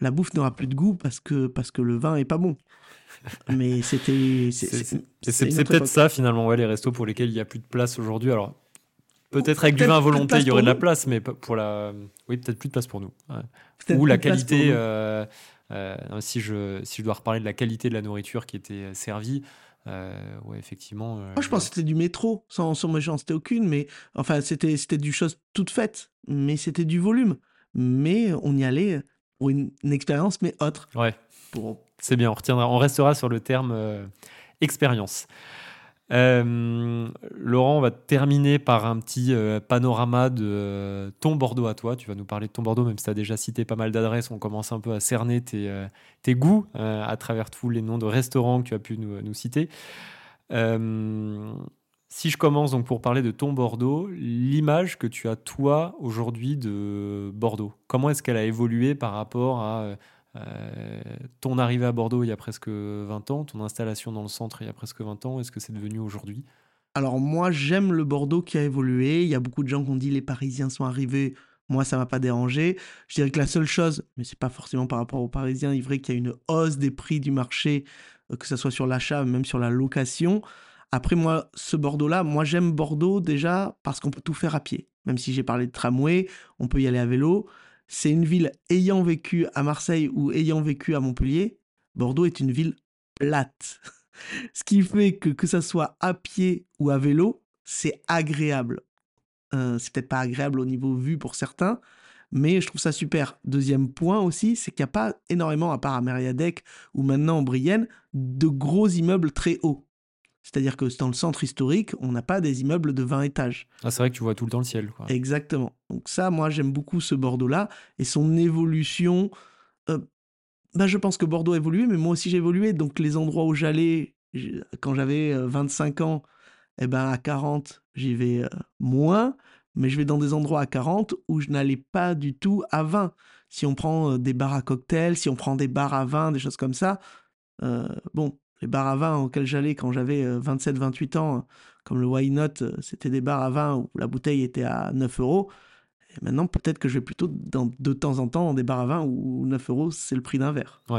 Speaker 2: la bouffe n'aura plus de goût parce que, parce que le vin est pas bon. [LAUGHS] Mais c'était. c'est-
Speaker 1: peut-être ça finalement, ouais, les restos pour lesquels il n'y a plus de place aujourd'hui. Alors peut-être avec du
Speaker 2: peut-être
Speaker 1: vin à volonté,
Speaker 2: place
Speaker 1: il y aurait de la place, mais pour la, oui, peut-être plus de place pour nous. ouais. Ou la qualité. euh, euh, si je si je dois reparler de la qualité de la nourriture qui était servie, euh, ouais, effectivement.
Speaker 2: Moi, je pense que c'était du métro, sans, sans méchanceté aucune, mais enfin, c'était c'était du chose toute faite, mais c'était du volume. Mais on y allait pour une, une expérience, mais autre.
Speaker 1: Ouais,
Speaker 2: Pour...
Speaker 1: c'est bien. On retiendra, on restera sur le terme euh, expérience. Euh, Laurent, on va terminer par un petit euh, panorama de ton Bordeaux à toi. Tu vas nous parler de ton Bordeaux, même si tu as déjà cité pas mal d'adresses. On commence un peu à cerner tes, goûts à travers tous les noms de restaurants que tu as pu nous, nous citer. Si je commence donc pour parler de ton Bordeaux, l'image que tu as toi aujourd'hui de Bordeaux, comment est-ce qu'elle a évolué par rapport à euh, ton arrivée à Bordeaux il y a presque 20 ans, ton installation dans le centre il y a presque 20 ans, est-ce que c'est devenu aujourd'hui?
Speaker 2: Alors, moi, j'aime le Bordeaux qui a évolué. Il y a beaucoup de gens qui ont dit les Parisiens sont arrivés. Moi, ça m'a pas dérangé. Je dirais que la seule chose, mais c'est pas forcément par rapport aux Parisiens, il est vrai qu'il y a une hausse des prix du marché, euh, que ce soit sur l'achat, même sur la location. Après, moi, ce Bordeaux-là, moi, j'aime Bordeaux déjà parce qu'on peut tout faire à pied. Même si j'ai parlé de tramway, on peut y aller à vélo. C'est une ville ayant vécu à Marseille ou ayant vécu à Montpellier. Bordeaux est une ville plate. [LAUGHS] Ce qui fait que que ça soit à pied ou à vélo, c'est agréable. Euh, c'est peut-être pas agréable au niveau vue pour certains, mais je trouve ça super. Deuxième point aussi, c'est qu'il n'y a pas énormément, à part à Mériadec ou maintenant en Brienne, de gros immeubles très hauts. C'est-à-dire que dans le centre historique, on n'a pas des immeubles de 20 étages.
Speaker 1: ah, C'est vrai que tu vois tout le temps le ciel. Quoi.
Speaker 2: Exactement. Donc ça, moi, j'aime beaucoup ce Bordeaux-là et son évolution. euh, bah, je pense que Bordeaux a évolué, mais moi aussi j'ai évolué. Donc les endroits où j'allais quand j'avais euh, 25 ans, eh ben à 40, j'y vais euh, moins, mais je vais dans des endroits à 40 où je n'allais pas du tout à 20. Si on prend euh, des bars à cocktails, si on prend des bars à vin, des choses comme ça, euh, bon, les bars à vin auxquels j'allais quand j'avais 27-28 ans, euh, comme le Why Not, euh, c'était des bars à vin où la bouteille était à 9 euros. Et maintenant, peut-être que je vais plutôt dans- de temps en temps dans des bars à vin où 9 euros, c'est le prix d'un verre. [LAUGHS]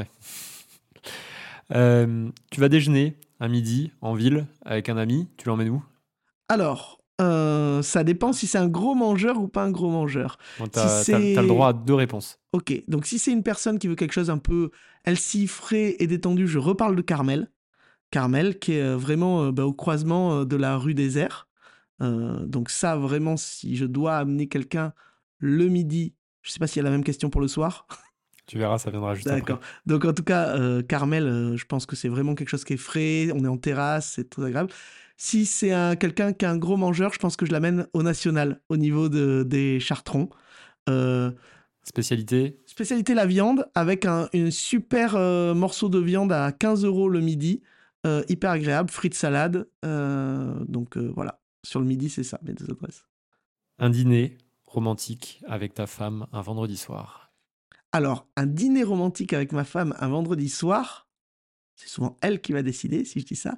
Speaker 1: Euh, tu vas déjeuner à midi en ville avec un ami, tu l'emmènes où?
Speaker 2: Alors, euh, ça dépend si c'est un gros mangeur ou pas un gros mangeur.
Speaker 1: Bon, T'as
Speaker 2: Si
Speaker 1: le droit à deux réponses.
Speaker 2: Ok, donc si c'est une personne qui veut quelque chose un peu healthy, frais et détendu, je reparle de Carmel. Carmel, qui est euh, vraiment euh, bah, au croisement de la rue des Airs. Euh, donc ça, vraiment, si je dois amener quelqu'un le midi, je sais pas s'il y a la même question pour le soir. [LAUGHS]
Speaker 1: Tu verras, ça viendra juste après.
Speaker 2: D'accord. Donc en tout cas, euh, Carmel, euh, je pense que c'est vraiment quelque chose qui est frais, on est en terrasse, c'est très agréable. Si c'est un, quelqu'un qui est un gros mangeur, je pense que je l'amène au national, au niveau de, des chartrons. Euh,
Speaker 1: Spécialité
Speaker 2: spécialité la viande, avec un une super euh, morceau de viande à 15 euros le midi, euh, hyper agréable, frites salade. donc voilà, sur le midi, c'est ça, mes deux adresses.
Speaker 1: Un dîner romantique avec ta femme un vendredi soir.
Speaker 2: Alors, un dîner romantique avec ma femme un vendredi soir, c'est souvent elle qui va décider si je dis ça,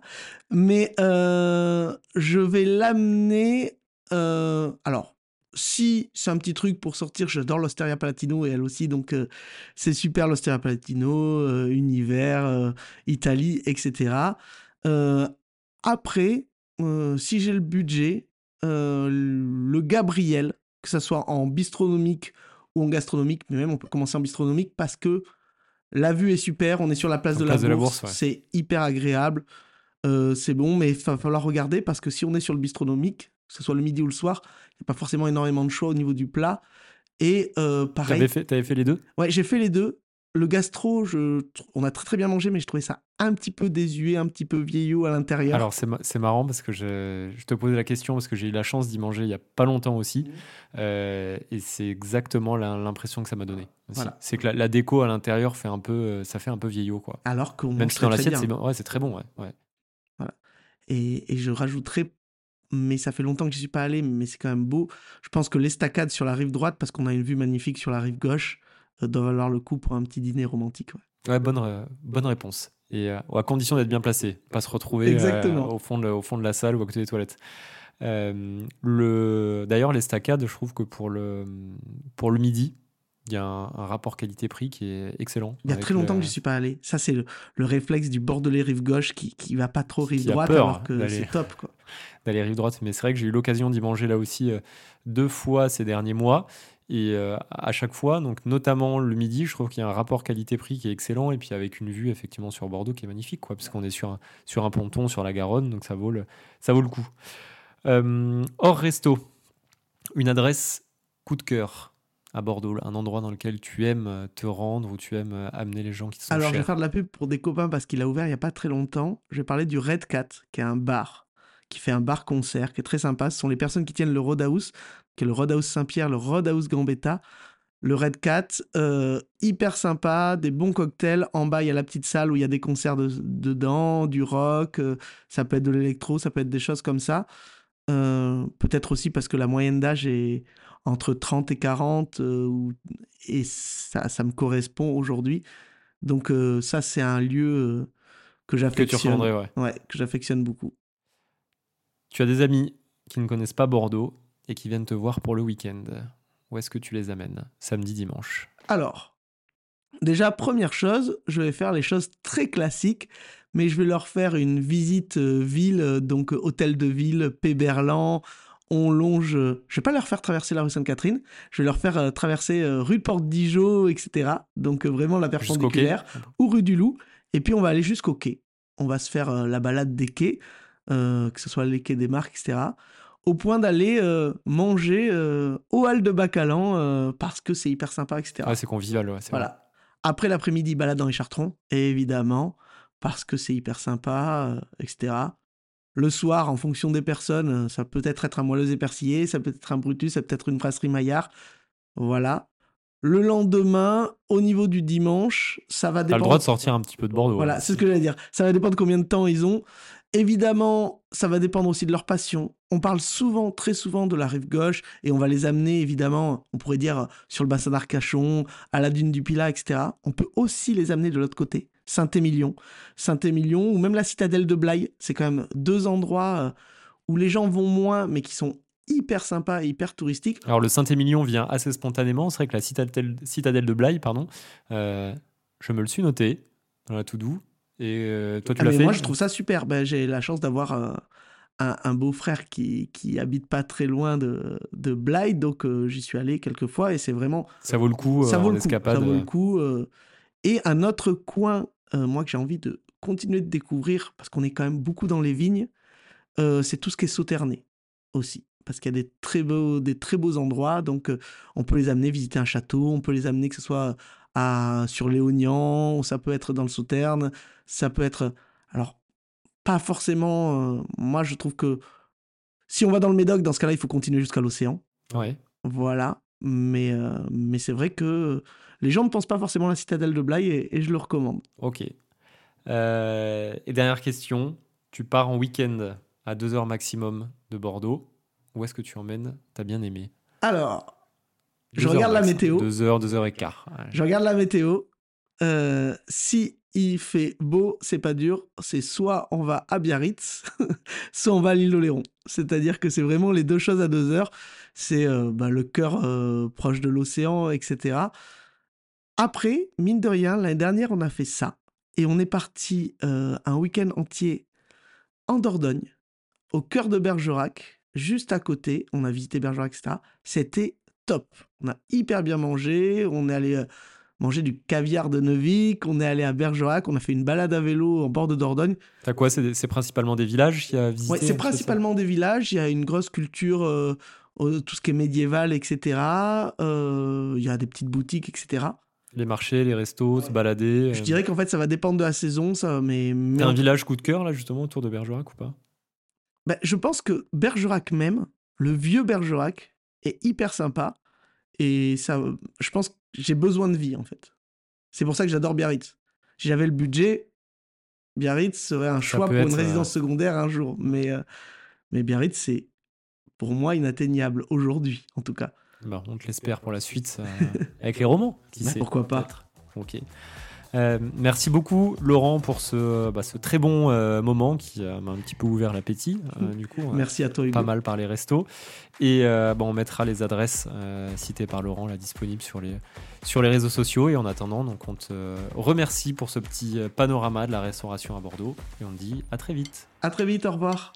Speaker 2: mais euh, je vais l'amener. euh, alors, si c'est un petit truc pour sortir, j'adore l'Osteria Palatino et elle aussi, donc euh, c'est super l'Osteria Palatino, univers, Italie, etc. après, si j'ai le budget, le Gabriel, que ce soit en bistronomique ou en gastronomique, mais même on peut commencer en bistronomique parce que la vue est super, on est sur la place, de, la bourse, c'est hyper agréable, c'est bon, mais il va falloir regarder parce que si on est sur le bistronomique, que ce soit le midi ou le soir, il n'y a pas forcément énormément de choix au niveau du plat. Et euh, pareil.
Speaker 1: T'avais fait, avais fait les deux?
Speaker 2: Ouais, j'ai fait les deux. Le gastro, je, on a très très bien mangé, mais je trouvais ça un petit peu désuet, un petit peu vieillot à l'intérieur.
Speaker 1: Alors c'est marrant parce que je, je, te posais la question parce que j'ai eu la chance d'y manger il y a pas longtemps aussi, mmh. euh, et c'est exactement l'impression que ça m'a donné. Voilà. C'est que la, déco à l'intérieur fait un peu, euh, ça fait un peu vieillot quoi.
Speaker 2: Alors qu'on
Speaker 1: même si dans l'assiette c'est ouais, très bon, ouais. ouais.
Speaker 2: Voilà. Et, et je rajouterais mais ça fait longtemps que je suis pas allé, mais c'est quand même beau. Je pense que l'estacade sur la rive droite, parce qu'on a une vue magnifique sur la rive gauche, euh, doit valoir le coup pour un petit dîner romantique.
Speaker 1: Ouais, bonne, bonne réponse. Et euh, à condition d'être bien placé, pas se retrouver euh, au, fond de, au fond de la salle ou à côté des toilettes. le... D'ailleurs, l'estacade, je trouve que pour le, pour le midi, il y a un, rapport qualité-prix qui est excellent.
Speaker 2: Il y a très longtemps que je suis pas allé. Ça, c'est le, réflexe du Bordelais rive gauche qui, qui va pas trop rive droite alors que c'est top. [LAUGHS]
Speaker 1: D'aller rive droite. Mais c'est vrai que j'ai eu l'occasion d'y manger là aussi euh, deux fois ces derniers mois. Et euh, à chaque fois, donc notamment le midi, je trouve qu'il y a un rapport qualité-prix qui est excellent. Et puis avec une vue effectivement sur Bordeaux qui est magnifique, quoi, puisqu'on est sur un, sur un ponton sur la Garonne. Donc ça vaut le, ça vaut le coup. Euh, hors resto, une adresse coup de cœur à Bordeaux, un endroit dans lequel tu aimes euh, te rendre ou tu aimes amener les gens qui sont
Speaker 2: Alors,
Speaker 1: je
Speaker 2: vais faire de la pub pour des copains parce qu'il a ouvert il n'y a pas très longtemps. Je vais parler du Red Cat, qui est un bar, qui fait un bar-concert, qui est très sympa. Ce sont les personnes qui tiennent le Roadhouse, qui est le Roadhouse Saint-Pierre, le Roadhouse Gambetta. Le Red Cat, euh, hyper sympa, des bons cocktails. En bas, il y a la petite salle où il y a des concerts dedans, du rock, ça peut être de l'électro, ça peut être des choses comme ça. Peut-être aussi parce que la moyenne d'âge est entre 30 et 40, euh, et ça, ça me correspond aujourd'hui. Donc euh, ça, c'est un lieu euh, que j'affectionne.
Speaker 1: Ouais.
Speaker 2: ouais. que j'affectionne beaucoup.
Speaker 1: Tu as des amis qui ne connaissent pas Bordeaux et qui viennent te voir pour le week-end. Où est-ce que tu les amènes Samedi, dimanche?
Speaker 2: Alors, déjà, première chose, je vais faire les choses très classiques, mais je vais leur faire une visite ville, donc hôtel de ville, Péberlan, on longe. Je vais pas leur faire traverser la rue Sainte-Catherine, je vais leur faire euh, traverser euh, rue de Porte-Dijon, etc. Donc euh, vraiment la perpendiculaire, ou rue du Loup. Et puis on va aller jusqu'au quai. On va se faire la balade des quais, que ce soit les quais des marques, etc. Au point d'aller manger au hall de Bacalan parce que c'est hyper sympa, etc.
Speaker 1: c'est convivial, ouais,
Speaker 2: Voilà. Après l'après-midi, balade dans les Chartrons, évidemment, parce que c'est hyper sympa, etc. Le soir, en fonction des personnes, ça peut être être un moelleuse épercillé, ça peut être un Brutus, ça peut être une brasserie Maillard. Voilà. Le lendemain, au niveau du dimanche, ça va dépendre.
Speaker 1: T'as le droit de sortir un petit peu de Bordeaux.
Speaker 2: Voilà, c'est ce que j'allais dire. Ça va dépendre de combien de temps ils ont. Évidemment, ça va dépendre aussi de leur passion. On parle souvent, très souvent de la rive gauche et on va les amener, évidemment, on pourrait dire sur le bassin d'Arcachon, à la dune du Pilat, etc. On peut aussi les amener de l'autre côté. Saint-Émilion. Saint-Émilion ou même la citadelle de Blaye. C'est quand même deux endroits euh, où les gens vont moins, mais qui sont hyper sympas et hyper touristiques.
Speaker 1: Alors le Saint-Émilion vient assez spontanément. C'est vrai que la citadelle, citadelle de Blaye, pardon, euh, je me le suis noté dans la tout doux. Et euh, toi, tu ah, l'as fait?
Speaker 2: Moi, je trouve ça super. Ben, J'ai la chance d'avoir un, beau-frère qui, qui habite pas très loin de, de Blaye, donc j'y suis allé quelques fois et c'est vraiment.
Speaker 1: Ça vaut le coup.
Speaker 2: ça vaut le coup. Ça vaut le coup. Et un autre coin, euh, moi, que j'ai envie de continuer de découvrir, parce qu'on est quand même beaucoup dans les vignes, euh, c'est tout ce qui est sauterné aussi. Parce qu'il y a des très beaux, des très beaux endroits, donc euh, on peut les amener visiter un château, on peut les amener que ce soit à, sur Léognan, ça peut être dans le Sauterne, ça peut être... Alors, pas forcément... moi, je trouve que si on va dans le Médoc, dans ce cas-là, il faut continuer jusqu'à l'océan.
Speaker 1: Ouais.
Speaker 2: Voilà. Mais, mais c'est vrai que les gens ne pensent pas forcément à la citadelle de Blaye et, je le recommande.
Speaker 1: Ok. Euh, et dernière question, tu pars en week-end à 2 heures maximum de Bordeaux. Où est-ce que tu emmènes T'as bien aimé
Speaker 2: Alors, je regarde la météo.
Speaker 1: 2 heures, 2 heures et quart.
Speaker 2: Je regarde la météo. Euh, si il fait beau, c'est pas dur. C'est soit on va à Biarritz, [LAUGHS] soit on va à l'île d'Oléron. C'est-à-dire que c'est vraiment les deux choses à deux heures. C'est euh, bah, le cœur proche de l'océan, etc. Après, mine de rien, l'année dernière, on a fait ça. et on est parti euh, un week-end entier en Dordogne, au cœur de Bergerac, juste à côté. On a visité Bergerac, etc. C'était top. On a hyper bien mangé. On est allé euh, manger du caviar de Neuvik. On est allé à Bergerac. On a fait une balade à vélo en bord de Dordogne.
Speaker 1: T'as quoi C'est principalement des villages qui a visité
Speaker 2: Ouais, c'est principalement des villages. Il y a une grosse culture, euh, tout ce qui est médiéval, etc. il y a des petites boutiques, etc.
Speaker 1: Les marchés, les restos, se balader.
Speaker 2: Je euh. dirais qu'en fait, ça va dépendre de la saison, ça. Mais,
Speaker 1: mais un village coup de cœur, là, justement, autour de Bergerac ou pas?
Speaker 2: Ben, Je pense que Bergerac même, le vieux Bergerac, est hyper sympa. Et ça, je pense que j'ai besoin de vie, en fait. C'est pour ça que j'adore Biarritz. Si j'avais le budget, Biarritz serait un choix pour une résidence euh, secondaire un jour. Mais, euh, mais Biarritz, c'est pour moi inatteignable aujourd'hui, en tout cas.
Speaker 1: Bah, on te l'espère pour la suite [LAUGHS] avec les romans.
Speaker 2: Qui pourquoi pas
Speaker 1: Ok. Euh, merci beaucoup Laurent pour ce, bah, ce très bon euh, moment qui m'a un petit peu ouvert l'appétit. Euh, du coup,
Speaker 2: merci à toi.
Speaker 1: Pas mal par les restos et bah, on mettra les adresses citées par Laurent là disponibles sur les sur les réseaux sociaux et en attendant donc on te remercie pour ce petit panorama de la restauration à Bordeaux et on te dit à très vite.
Speaker 2: À très vite. Au revoir.